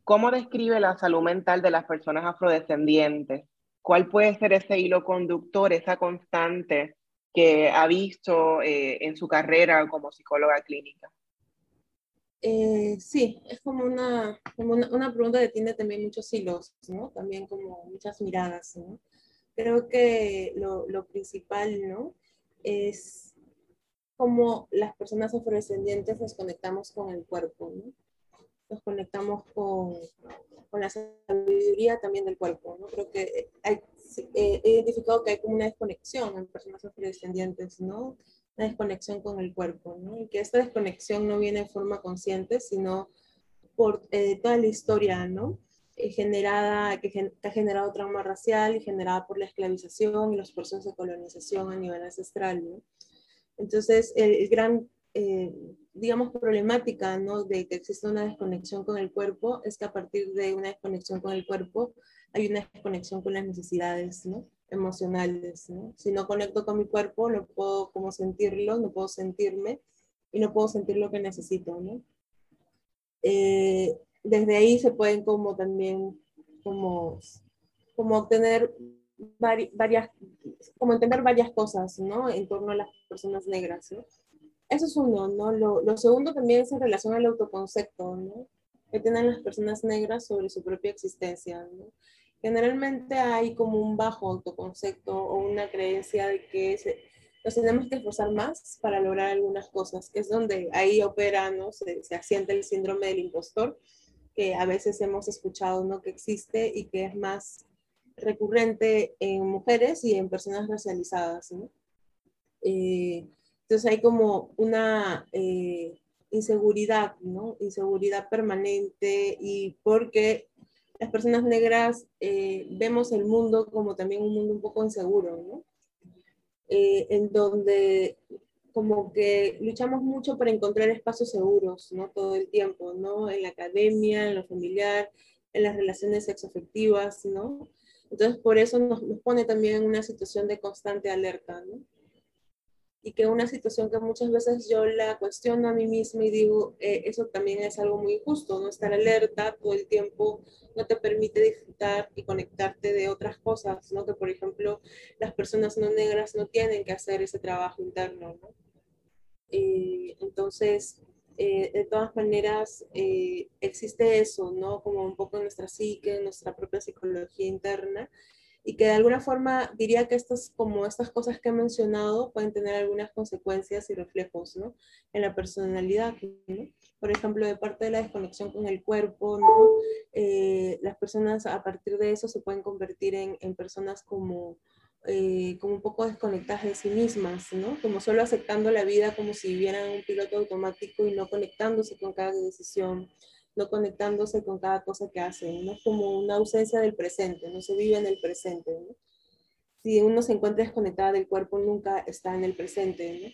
¿Cómo describe la salud mental de las personas afrodescendientes? ¿Cuál puede ser ese hilo conductor, esa constante que ha visto eh, en su carrera como psicóloga clínica? Eh, sí, es como una, como una, pregunta que tiene también muchos hilos, ¿no? También como muchas miradas, ¿no? Creo que lo, lo principal, ¿no? Es cómo las personas afrodescendientes nos conectamos con el cuerpo, ¿no? Nos conectamos con, con la sabiduría también del cuerpo. ¿no? Creo que hay, he identificado que hay como una desconexión en personas afrodescendientes, ¿no? Una desconexión con el cuerpo, ¿no? Y que esta desconexión no viene en forma consciente, sino por eh, toda la historia, ¿no? Eh, generada, que, ha generado trauma racial y generada por la esclavización y los procesos de colonización a nivel ancestral, ¿no? Entonces, el gran eh, digamos, problemática, ¿no? De que existe una desconexión con el cuerpo, es que a partir de una desconexión con el cuerpo hay una desconexión con las necesidades, ¿no? Emocionales, ¿no? Si no conecto con mi cuerpo, no puedo como sentirlo, no puedo sentirme y no puedo sentir lo que necesito, ¿no? Eh, desde ahí se pueden como también, como, como obtener varias, como entender varias cosas, ¿no? En torno a las personas negras, ¿no? Eso es uno, ¿no? Lo, lo segundo también es en relación al autoconcepto, ¿no? Que tienen las personas negras sobre su propia existencia, ¿no? Generalmente hay como un bajo autoconcepto o una creencia de que nos tenemos que esforzar más para lograr algunas cosas, que es donde ahí opera, ¿no? Se, se asienta el síndrome del impostor, que a veces hemos escuchado, ¿no? Que existe y que es más recurrente en mujeres y en personas racializadas, ¿no? Eh, entonces hay como una eh, inseguridad, ¿no? Inseguridad permanente y porque las personas negras eh, vemos el mundo como también un mundo un poco inseguro, ¿no? Eh, en donde como que luchamos mucho para encontrar espacios seguros, ¿no? Todo el tiempo, ¿no? En la academia, en lo familiar, en las relaciones sexoafectivas, ¿no? Entonces, por eso nos, nos pone también en una situación de constante alerta, ¿no? Y que una situación que muchas veces yo la cuestiono a mí misma y digo, eh, eso también es algo muy injusto, no estar alerta todo el tiempo no te permite disfrutar y conectarte de otras cosas, ¿no? Que por ejemplo las personas no negras no tienen que hacer ese trabajo interno, ¿no? Eh, entonces, eh, de todas maneras eh, existe eso, ¿no? Como un poco en nuestra psique, en nuestra propia psicología interna, y que de alguna forma diría que estas, como estas cosas que he mencionado pueden tener algunas consecuencias y reflejos, ¿no? En la personalidad. Por ejemplo, de parte de la desconexión con el cuerpo, ¿no? Eh, las personas a partir de eso se pueden convertir en, en personas como eh, como un poco desconectadas de sí mismas, ¿no? Como solo aceptando la vida como si vivieran un piloto automático y no conectándose con cada decisión, no conectándose con cada cosa que hacen, ¿no? Es como una ausencia del presente, no se vive en el presente. Si uno se encuentra desconectada del cuerpo, nunca está en el presente.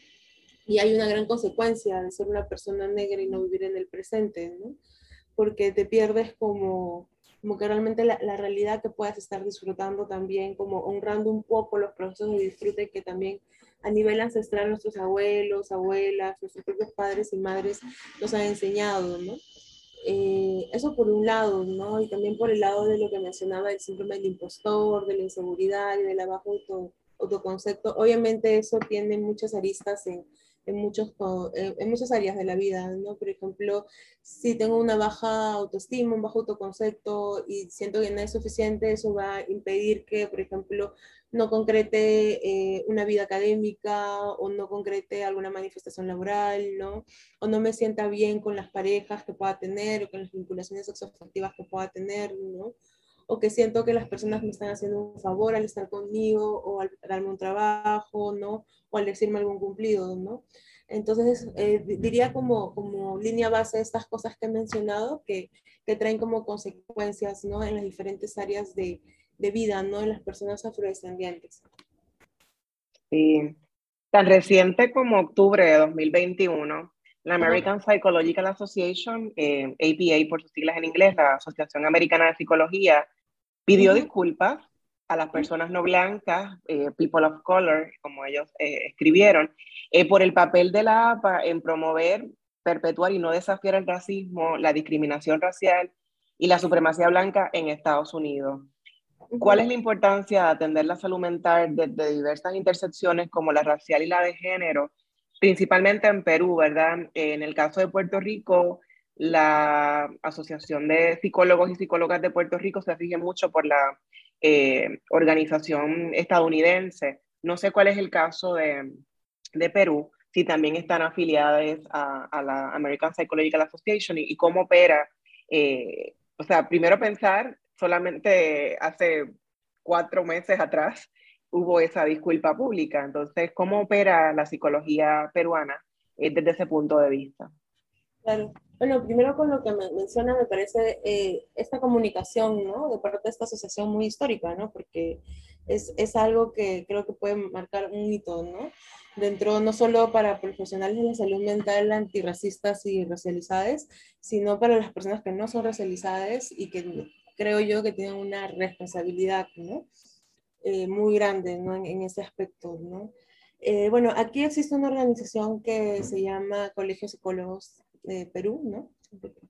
Y hay una gran consecuencia de ser una persona negra y no vivir en el presente. Porque te pierdes como como que realmente la, realidad que puedas estar disfrutando también, como honrando un poco los procesos de disfrute que también a nivel ancestral nuestros abuelos, abuelas, nuestros propios padres y madres nos han enseñado. Eh, eso por un lado, ¿no? Y también por el lado de lo que mencionaba del síndrome del impostor, de la inseguridad y del bajo auto, autoconcepto. Obviamente eso tiene muchas aristas en, en, muchos, en muchas áreas de la vida, ¿no? Por ejemplo, si tengo una baja autoestima, un bajo autoconcepto y siento que no es suficiente, eso va a impedir que, por ejemplo, no concrete eh, una vida académica o no concrete alguna manifestación laboral, ¿no? O no me sienta bien con las parejas que pueda tener o con las vinculaciones sexoafectivas que pueda tener, ¿no? O que siento que las personas me están haciendo un favor al estar conmigo o al darme un trabajo, ¿no? O al decirme algún cumplido, ¿no? Entonces, eh, diría como, como línea base estas cosas que he mencionado que, que traen como consecuencias, ¿no? En las diferentes áreas de, de vida, ¿no? En las personas afrodescendientes. Sí. Tan reciente como octubre de 2021, la American Psychological Association, eh, APA por sus siglas en inglés, la Asociación Americana de Psicología, pidió disculpas a las personas no blancas, eh, people of color, como ellos eh, escribieron, eh, por el papel de la APA en promover, perpetuar y no desafiar el racismo, la discriminación racial y la supremacía blanca en Estados Unidos. ¿Cuál es la importancia de atender la salud mental desde diversas intersecciones como la racial y la de género, principalmente en Perú, ¿verdad? En el caso de Puerto Rico, la Asociación de Psicólogos y Psicólogas de Puerto Rico se rige mucho por la eh, organización estadounidense. No sé cuál es el caso de, de Perú, si también están afiliadas a, la American Psychological Association y, cómo opera. Eh, o sea, primero pensar, solamente hace cuatro meses atrás hubo esa disculpa pública. Entonces, ¿cómo opera la psicología peruana eh, desde ese punto de vista? Claro. Bueno, primero con lo que me menciona, me parece eh, esta comunicación, ¿no? De parte de esta asociación muy histórica, ¿no? Porque es, es, algo que creo que puede marcar un hito, ¿no? Dentro, no solo para profesionales de la salud mental antirracistas y racializadas, sino para las personas que no son racializadas y que creo yo que tienen una responsabilidad, ¿no? Eh, muy grande, ¿no? En, en ese aspecto, ¿no? Eh, bueno, aquí existe una organización que se llama Colegio Psicólogos de Perú, ¿no?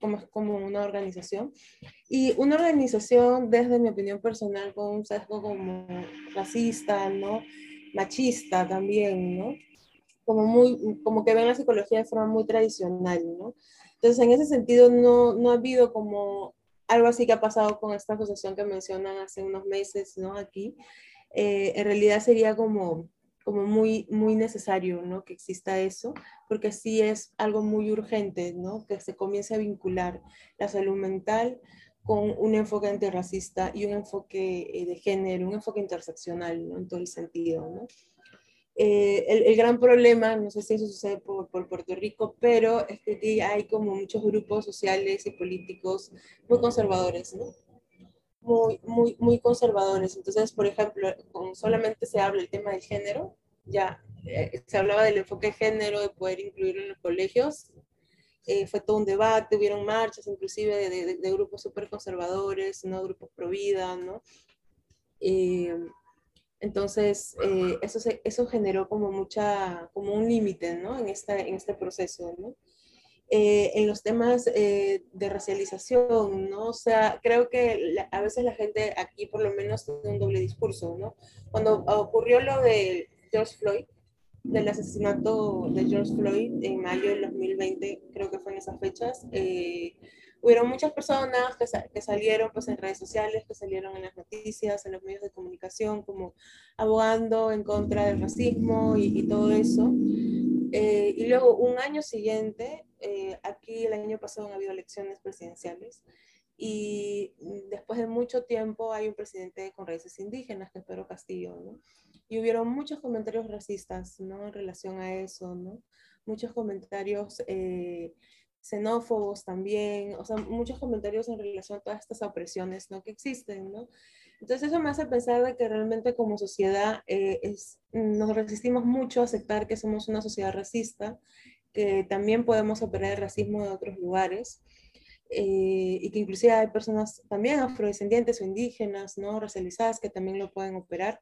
Como, como una organización. Y una organización, desde mi opinión personal, con un sesgo como racista, ¿no? Machista también, ¿no? Como, muy, como que ven la psicología de forma muy tradicional, ¿no? Entonces, en ese sentido, no, no ha habido como algo así que ha pasado con esta asociación que mencionan hace unos meses, ¿no? Aquí. Eh, en realidad sería como como muy, muy necesario, ¿no? Que exista eso, porque sí es algo muy urgente, ¿no? Que se comience a vincular la salud mental con un enfoque antirracista y un enfoque eh, de género, un enfoque interseccional, ¿no? En todo el sentido, ¿no? Eh, el, el, gran problema, no sé si eso sucede por, por, Puerto Rico, pero es que hay como muchos grupos sociales y políticos muy conservadores, ¿no? Muy, muy, muy conservadores. Entonces, por ejemplo, con solamente se habla el tema del género, ya eh, se hablaba del enfoque de género, de poder incluirlo en los colegios. Eh, fue todo un debate, hubieron marchas inclusive de, de, de grupos súper conservadores, ¿no? grupos pro vida, ¿no? Eh, entonces, eso, se, eso generó como mucha, como un límite, ¿no? En, esta, en este proceso, ¿no? Eh, en los temas eh, de racialización, ¿no? O sea, creo que a veces la gente aquí por lo menos tiene un doble discurso, ¿no? Cuando ocurrió lo de George Floyd, del asesinato de George Floyd en mayo del 2020, creo que fue en esas fechas, eh, hubieron muchas personas que, que, salieron pues, en redes sociales, que salieron en las noticias, en los medios de comunicación, como abogando en contra del racismo y, y todo eso. Eh, y luego, un año siguiente, eh, aquí el año pasado han habido elecciones presidenciales y después de mucho tiempo hay un presidente con raíces indígenas, que es Pedro Castillo, ¿no? Y hubieron muchos comentarios racistas, ¿no? En relación a eso, ¿no? Muchos comentarios eh, xenófobos también, o sea, muchos comentarios en relación a todas estas opresiones, ¿no? Que existen, ¿no? Entonces eso me hace pensar de que realmente como sociedad eh, nos resistimos mucho a aceptar que somos una sociedad racista, que también podemos operar el racismo en otros lugares. Eh, y que inclusive hay personas también afrodescendientes o indígenas, ¿no? racializadas que también lo pueden operar.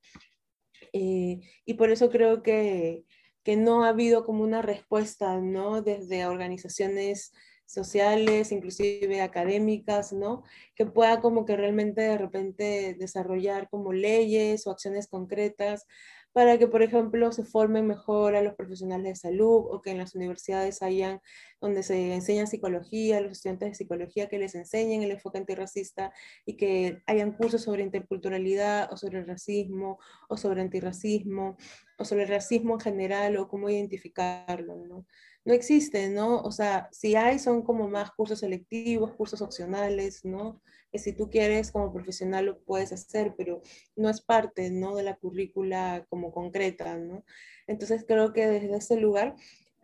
Eh, y por eso creo que, que, no ha habido como una respuesta, ¿no? Desde organizaciones sociales, inclusive académicas, ¿no? Que pueda como que realmente de repente desarrollar como leyes o acciones concretas para que, por ejemplo, se formen mejor a los profesionales de salud o que en las universidades hayan, donde se enseña psicología, los estudiantes de psicología que les enseñen el enfoque antirracista y que hayan cursos sobre interculturalidad o sobre racismo o sobre antirracismo o sobre el racismo en general o cómo identificarlo, ¿no? No existe, ¿no? O sea, si hay son como más cursos selectivos, cursos opcionales, ¿no? Que si tú quieres como profesional lo puedes hacer, pero no es parte, ¿no? De la currícula como concreta, ¿no? Entonces creo que desde ese lugar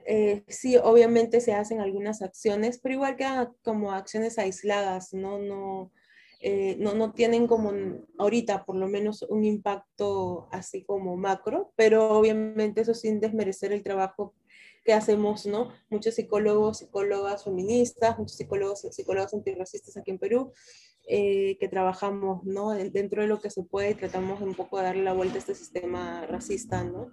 eh, sí, obviamente se hacen algunas acciones, pero igual quedan como acciones aisladas, ¿no? No, eh, no, no, tienen como ahorita por lo menos un impacto así como macro, pero obviamente eso sin desmerecer el trabajo que hacemos, ¿no? Muchos psicólogos, psicólogas feministas, muchos psicólogos, psicólogas antirracistas aquí en Perú, eh, que trabajamos, ¿no? Dentro de lo que se puede tratamos un poco de darle la vuelta a este sistema racista, ¿no?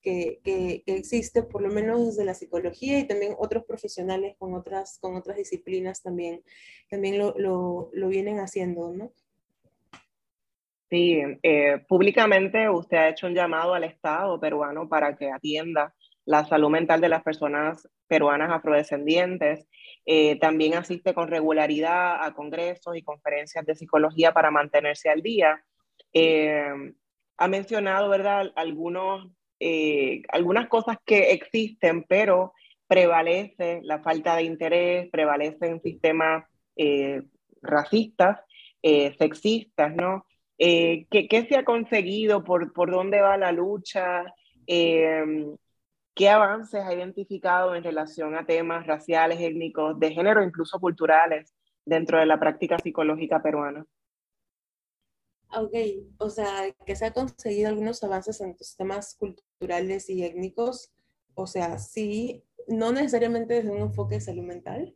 Que, que, existe, por lo menos desde la psicología y también otros profesionales con otras, con otras disciplinas también, también lo, lo, lo vienen haciendo, ¿no? Sí, eh, públicamente usted ha hecho un llamado al Estado peruano para que atienda la salud mental de las personas peruanas afrodescendientes. Eh, también asiste con regularidad a congresos y conferencias de psicología para mantenerse al día. Eh, ha mencionado, ¿verdad?, Algunos, eh, algunas cosas que existen, pero prevalece la falta de interés, prevalecen sistemas racistas, sexistas, ¿no? ¿qué, ¿qué, se ha conseguido? ¿Por, por dónde va la lucha? ¿Qué avances ha identificado en relación a temas raciales, étnicos, de género, incluso culturales, dentro de la práctica psicológica peruana? Ok, o sea, que se ha conseguido algunos avances en los temas culturales y étnicos, o sea, sí, no necesariamente desde un enfoque de salud mental,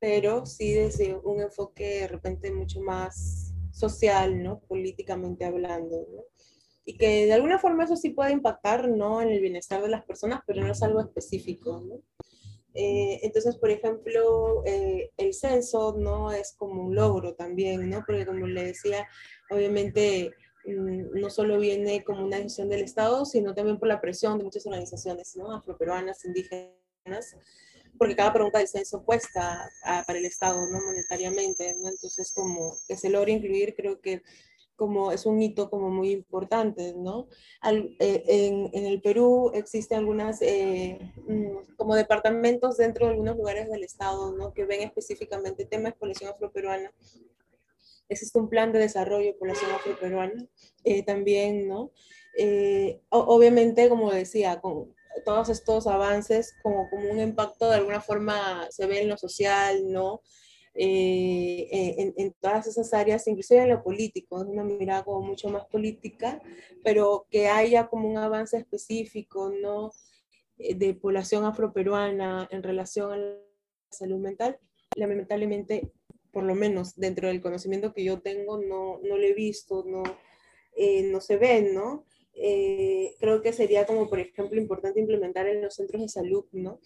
pero sí desde un enfoque de repente mucho más social, ¿no? Políticamente hablando, ¿no? Y que de alguna forma eso sí puede impactar ¿no? en el bienestar de las personas, pero no es algo específico. ¿no? Eh, entonces, por ejemplo, eh, el censo no es como un logro también, ¿no? porque como le decía, obviamente mm, no solo viene como una decisión del Estado, sino también por la presión de muchas organizaciones ¿no? afroperuanas, indígenas, porque cada pregunta del censo cuesta ah, para el Estado, ¿no? monetariamente, ¿no? entonces como que se logra incluir, creo que como es un hito como muy importante, ¿no? Eh, en, en, el Perú existen algunas eh, mm, como departamentos dentro de algunos lugares del estado, ¿no? Que ven específicamente temas de población afroperuana. Existe un plan de desarrollo de población afroperuana eh, también, ¿no? obviamente, como decía, con todos estos avances, como, como un impacto de alguna forma se ve en lo social, ¿no? Eh, eh, en, todas esas áreas, inclusive en lo político, es una mirada como mucho más política, pero que haya como un avance específico, ¿no? Eh, de población afroperuana en relación a la salud mental, lamentablemente, por lo menos dentro del conocimiento que yo tengo, no, no lo he visto, no, no se ven, ¿no? creo que sería como, por ejemplo, importante implementar en los centros de salud, ¿no?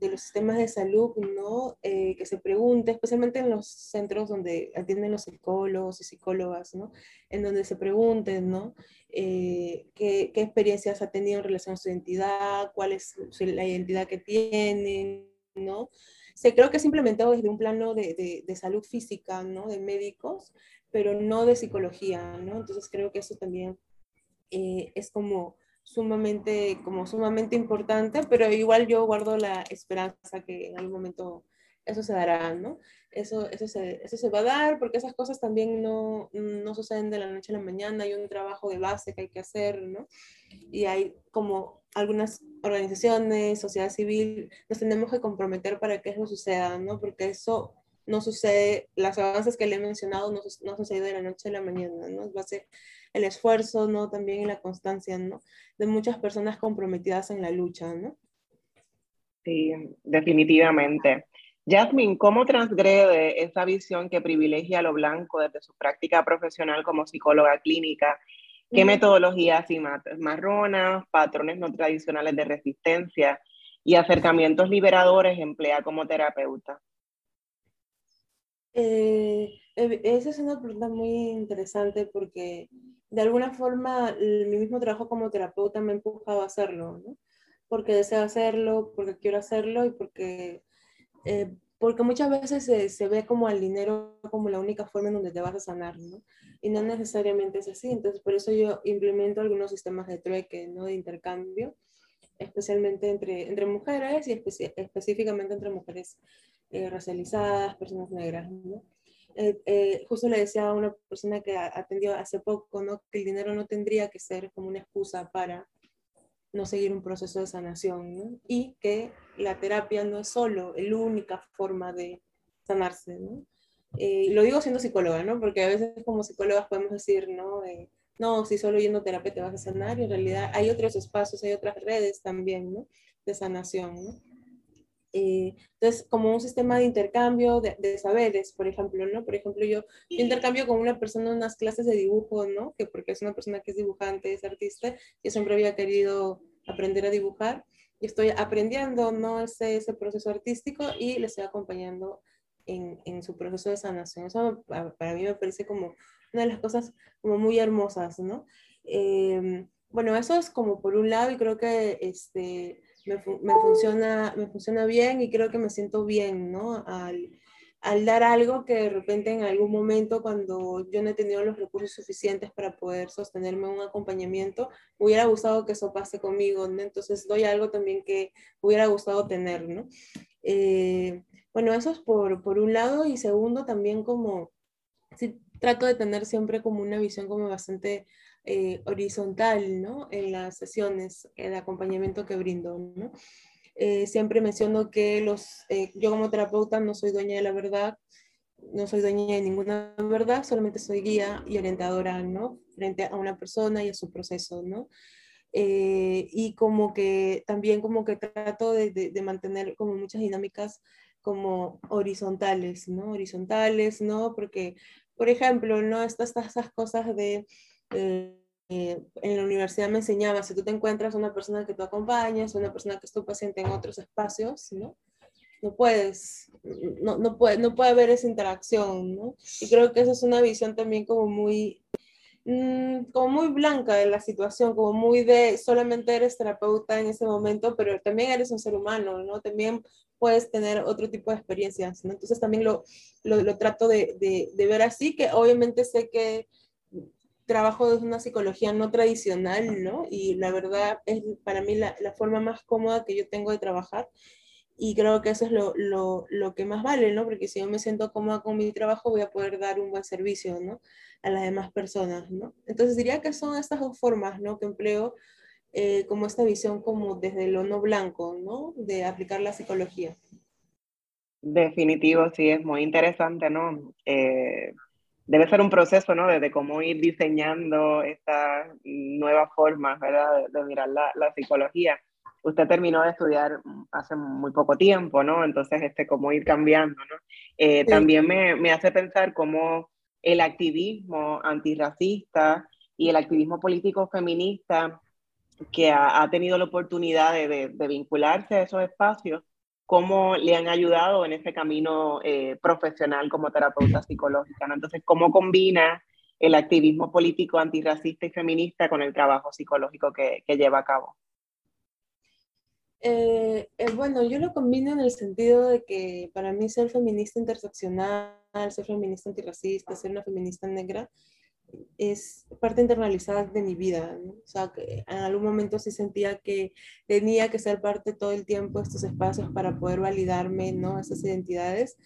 De los sistemas de salud, ¿no? Eh, que se pregunte, especialmente en los centros donde atienden los psicólogos y psicólogas, ¿no? En donde se pregunten, ¿no? Eh, qué, qué, experiencias ha tenido en relación a su identidad, cuál es la identidad que tienen, ¿no? Se creo que es implementado desde un plano de, de, de salud física, ¿no? De médicos, pero no de psicología, ¿no? Entonces creo que eso también eh, es como sumamente, como sumamente importante, pero igual yo guardo la esperanza que en algún momento eso se dará, ¿no? Eso, eso, se, eso se va a dar porque esas cosas también no, no suceden de la noche a la mañana, hay un trabajo de base que hay que hacer, ¿no? Y hay como algunas organizaciones, sociedad civil, nos tenemos que comprometer para que eso suceda, ¿no? Porque eso no sucede, las avances que le he mencionado no, no sucede de la noche a la mañana, ¿no? Va a ser el esfuerzo, ¿no? También la constancia, ¿no? De muchas personas comprometidas en la lucha, ¿no? Sí, definitivamente. Jasmine, ¿cómo transgrede esa visión que privilegia a lo blanco desde su práctica profesional como psicóloga clínica? ¿Qué metodologías y marronas, patrones no tradicionales de resistencia y acercamientos liberadores emplea como terapeuta? Eh, esa es una pregunta muy interesante porque de alguna forma mi mismo trabajo como terapeuta me ha empujado a hacerlo, ¿no? Porque deseo hacerlo, porque quiero hacerlo y porque, eh, porque muchas veces se, se, ve como el dinero como la única forma en donde te vas a sanar, ¿no? Y no necesariamente es así. Entonces, por eso yo implemento algunos sistemas de trueque, ¿no? De intercambio, especialmente entre, entre mujeres y específicamente entre mujeres eh, racializadas, personas negras, ¿no? Eh, eh, justo le decía a una persona que atendió hace poco, ¿no? Que el dinero no tendría que ser como una excusa para no seguir un proceso de sanación. Y que la terapia no es solo la única forma de sanarse, ¿no? Eh, lo digo siendo psicóloga, ¿no? Porque a veces como psicólogas podemos decir, ¿no? no, si solo yendo a terapia te vas a sanar, y en realidad hay otros espacios, hay otras redes también. De sanación. Eh, entonces, como un sistema de intercambio de, saberes, por ejemplo, ¿no? Por ejemplo, yo, intercambio con una persona unas clases de dibujo, ¿no? Que porque es una persona que es dibujante, es artista, yo siempre había querido aprender a dibujar y estoy aprendiendo, ¿no? Ese, ese proceso artístico y le estoy acompañando en, en, su proceso de sanación. Eso para mí me parece como una de las cosas como muy hermosas, ¿no? Eh, bueno, eso es como por un lado y creo que este me, funciona, me funciona bien y creo que me siento bien, ¿no? Al, dar algo que de repente en algún momento cuando yo no he tenido los recursos suficientes para poder sostenerme un acompañamiento, hubiera gustado que eso pase conmigo. Entonces doy algo también que hubiera gustado tener, ¿no? Eh, bueno, eso es por, por un lado y segundo también como, sí, trato de tener siempre como una visión como bastante eh, horizontal, ¿no? En las sesiones de acompañamiento que brindo. Eh, siempre menciono que los, eh, yo como terapeuta no soy dueña de la verdad, no soy dueña de ninguna verdad, solamente soy guía y orientadora, ¿no? Frente a una persona y a su proceso, ¿no? y como que también como que trato de, de, mantener como muchas dinámicas como horizontales, ¿no? Horizontales, ¿no? Porque, por ejemplo, ¿no? Estas, estas cosas de eh, en la universidad me enseñaba, si tú te encuentras una persona que tú acompañas, una persona que es tu paciente en otros espacios, ¿no? No puedes, no, no, puede, no puede haber esa interacción, ¿no? Y creo que esa es una visión también como muy, mm, como muy blanca de la situación, como muy de solamente eres terapeuta en ese momento, pero también eres un ser humano, ¿no? También puedes tener otro tipo de experiencias, ¿no? Entonces también lo, lo, lo trato de, de, de, ver así, que obviamente sé que trabajo de una psicología no tradicional, ¿no? Y la verdad es para mí la, la forma más cómoda que yo tengo de trabajar y creo que eso es lo, lo, lo, que más vale, ¿no? Porque si yo me siento cómoda con mi trabajo voy a poder dar un buen servicio, ¿no? A las demás personas, ¿no? Entonces diría que son estas dos formas, ¿no? Que empleo eh, como esta visión como desde lo no blanco, ¿no? De aplicar la psicología. Definitivo, sí, es muy interesante, ¿no? Eh, debe ser un proceso, ¿no? Desde cómo ir diseñando estas nuevas formas, ¿verdad? De, mirar la, la, psicología. Usted terminó de estudiar hace muy poco tiempo, ¿no? Entonces, este, cómo ir cambiando, ¿no? Eh, también me, me, hace pensar cómo el activismo antirracista y el activismo político feminista que ha, ha tenido la oportunidad de, de, de vincularse a esos espacios cómo le han ayudado en ese camino eh, profesional como terapeuta psicológica. ¿no? Entonces, ¿cómo combina el activismo político antirracista y feminista con el trabajo psicológico que, lleva a cabo? Eh, eh, bueno, yo lo combino en el sentido de que para mí ser feminista interseccional, ser feminista antirracista, ser una feminista negra, es parte internalizada de mi vida. O sea, que en algún momento sí sentía que tenía que ser parte todo el tiempo de estos espacios para poder validarme, ¿no? Esas identidades,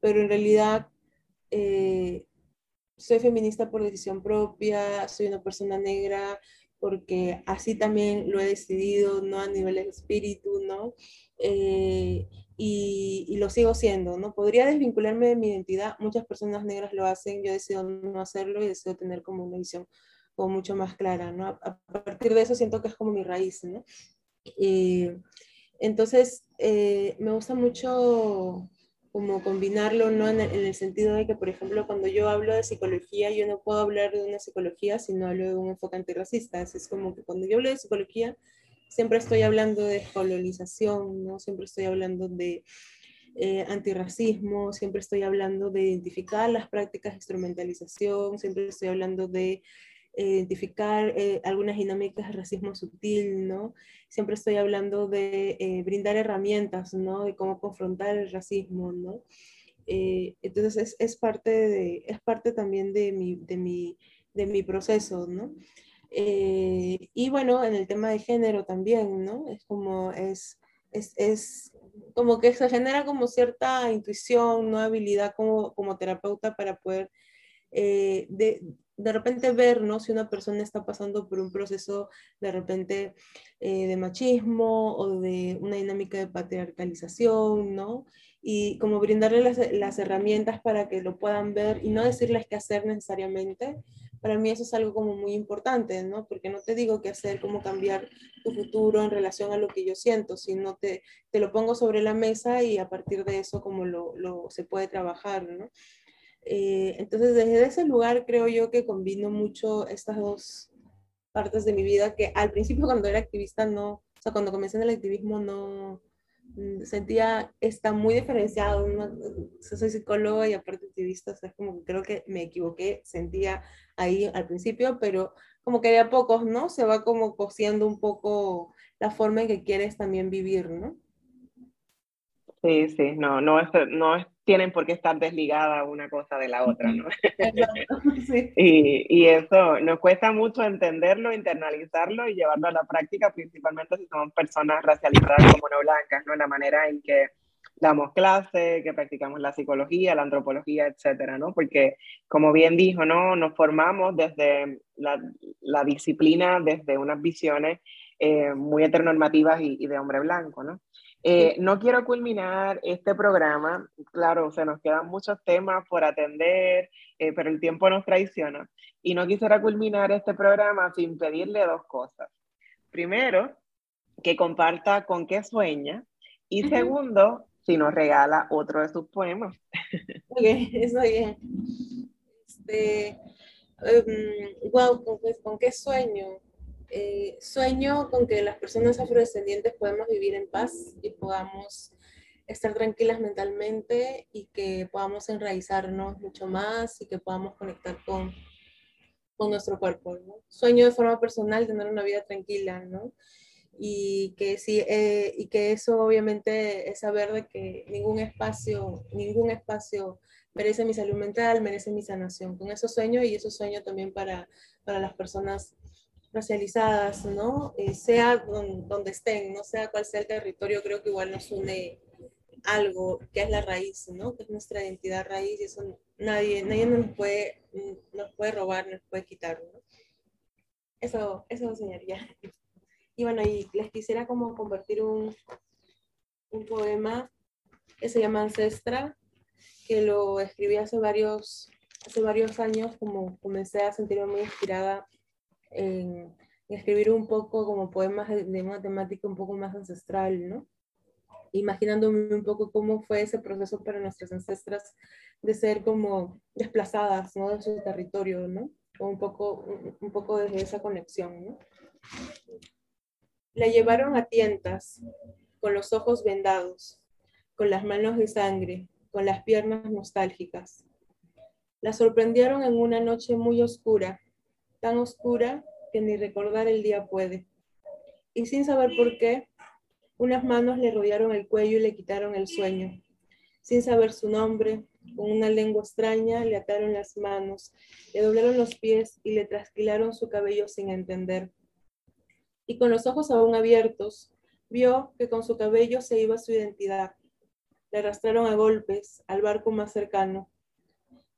pero en realidad eh, soy feminista por decisión propia, soy una persona negra porque así también lo he decidido, ¿no? A nivel espíritu, ¿no? Eh, y, lo sigo siendo, ¿no? Podría desvincularme de mi identidad, muchas personas negras lo hacen, yo decido no hacerlo y deseo tener como una visión como mucho más clara, ¿no? A, partir de eso siento que es como mi raíz, ¿no? Eh, entonces, eh, me gusta mucho como combinarlo, ¿no? En el, sentido de que, por ejemplo, cuando yo hablo de psicología, yo no puedo hablar de una psicología si no hablo de un enfoque antirracista. es como que cuando yo hablo de psicología, siempre estoy hablando de colonización, ¿no? Siempre estoy hablando de eh, antirracismo, siempre estoy hablando de identificar las prácticas de instrumentalización, siempre estoy hablando de identificar eh, algunas dinámicas de racismo sutil, ¿no? Siempre estoy hablando de brindar herramientas, ¿no? De cómo confrontar el racismo, ¿no? entonces es, es, parte de, es parte también de mi, de mi, de mi proceso, ¿no? Eh, y bueno, en el tema de género también, ¿no? Es como, es, es, es, como que se genera como cierta intuición, ¿no? Habilidad como, como terapeuta para poder eh, de, de, repente ver, ¿no? Si una persona está pasando por un proceso de repente eh, de machismo o de una dinámica de patriarcalización, ¿no? Y como brindarle las, herramientas para que lo puedan ver y no decirles qué hacer necesariamente, para mí eso es algo como muy importante, ¿no? Porque no te digo qué hacer, cómo cambiar tu futuro en relación a lo que yo siento, sino te, te lo pongo sobre la mesa y a partir de eso como lo, lo se puede trabajar, ¿no? Eh, entonces, desde ese lugar creo yo que combino mucho estas dos partes de mi vida que al principio cuando era activista no, o sea, cuando comencé en el activismo no, Mm, sentía, está muy diferenciado, soy psicóloga y aparte activista, o sea, es como que creo que me equivoqué, sentía ahí al principio, pero como que de a pocos, ¿no? Se va como cosiendo un poco la forma en que quieres también vivir, ¿no? Sí, sí, no, no, es, no es, tienen por qué estar desligada una cosa de la otra, ¿no? [LAUGHS] Sí. [LAUGHS] y, y, eso nos cuesta mucho entenderlo, internalizarlo y llevarlo a la práctica, principalmente si somos personas racializadas como no blancas, ¿no? La manera en que damos clase, que practicamos la psicología, la antropología, etcétera, ¿no? Porque, como bien dijo, ¿no? Nos formamos desde la, la disciplina, desde unas visiones eh, muy heteronormativas y, y de hombre blanco, ¿no? Eh, no quiero culminar este programa, claro, se nos quedan muchos temas por atender, eh, pero el tiempo nos traiciona. Y no quisiera culminar este programa sin pedirle dos cosas. Primero, que comparta con qué sueña. Y segundo, si nos regala otro de sus poemas. [LAUGHS] Ok, eso bien. Este, wow, em, ¿con qué sueño? Eh, sueño con que las personas afrodescendientes podamos vivir en paz y podamos estar tranquilas mentalmente y que podamos enraizarnos mucho más y que podamos conectar con, con nuestro cuerpo. Sueño de forma personal tener una vida tranquila, ¿no? Y que, sí, eh, y que eso obviamente es saber de que ningún espacio, ningún espacio merece mi salud mental, merece mi sanación. Con eso sueño y eso sueño también para, para las personas racializadas, ¿no? Eh, sea donde estén, no sea cual sea el territorio, creo que igual nos une algo que es la raíz, ¿no? Que es nuestra identidad raíz y eso nadie, nadie nos puede, nos puede robar, nos puede quitar, ¿no? Eso, eso enseñaría. Y bueno, y les quisiera como compartir un, un poema que se llama Ancestra, que lo escribí hace varios, hace varios años, como comencé a sentirme muy inspirada escribir un poco como poemas de, una temática un poco más ancestral, ¿no? Imaginándome un poco cómo fue ese proceso para nuestras ancestras de ser como desplazadas, ¿no? De su territorio, ¿no? un poco, un, poco desde esa conexión. La llevaron a tientas, con los ojos vendados, con las manos de sangre, con las piernas nostálgicas. La sorprendieron en una noche muy oscura, tan oscura que ni recordar el día puede. Y sin saber por qué, unas manos le rodearon el cuello y le quitaron el sueño. Sin saber su nombre, con una lengua extraña, le ataron las manos, le doblaron los pies y le trasquilaron su cabello sin entender. Y con los ojos aún abiertos, vio que con su cabello se iba su identidad. Le arrastraron a golpes al barco más cercano.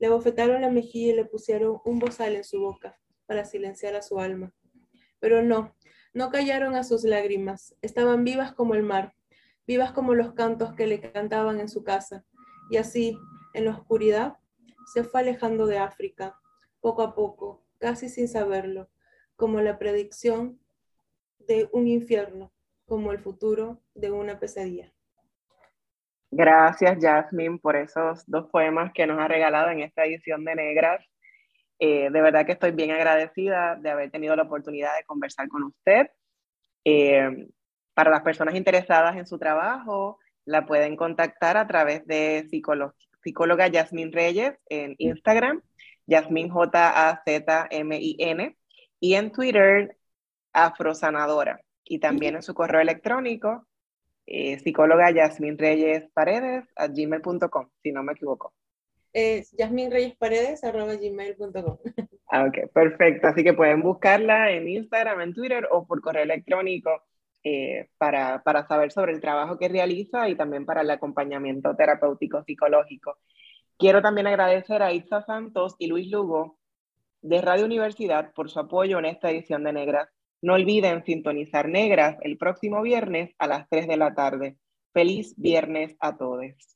Le bofetaron la mejilla y le pusieron un bozal en su boca para silenciar a su alma. Pero no, no callaron a sus lágrimas. Estaban vivas como el mar, vivas como los cantos que le cantaban en su casa. Y así, en la oscuridad, se fue alejando de África, poco a poco, casi sin saberlo, como la predicción de un infierno, como el futuro de una pesadilla. Gracias, Jasmine, por esos dos poemas que nos ha regalado en esta edición de Negras. Eh, de verdad que estoy bien agradecida de haber tenido la oportunidad de conversar con usted. Eh, para las personas interesadas en su trabajo, la pueden contactar a través de psicóloga Jasmine Reyes en Instagram, Jasmine J-A-Z-M-I-N, y en Twitter, Afrosanadora. Y también en su correo electrónico, eh, psicóloga Jasmine Reyes Paredes, gmail.com, si no me equivoco. Es gmail.com. [LAUGHS] Ah, ok, perfecto. Así que pueden buscarla en Instagram, en Twitter o por correo electrónico eh, para, para, saber sobre el trabajo que realiza y también para el acompañamiento terapéutico psicológico. Quiero también agradecer a Itza Santos y Luis Lugo de Radio Universidad por su apoyo en esta edición de Negras. No olviden sintonizar Negras el próximo viernes a las 3 de la tarde. Feliz viernes a todos.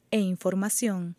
e información.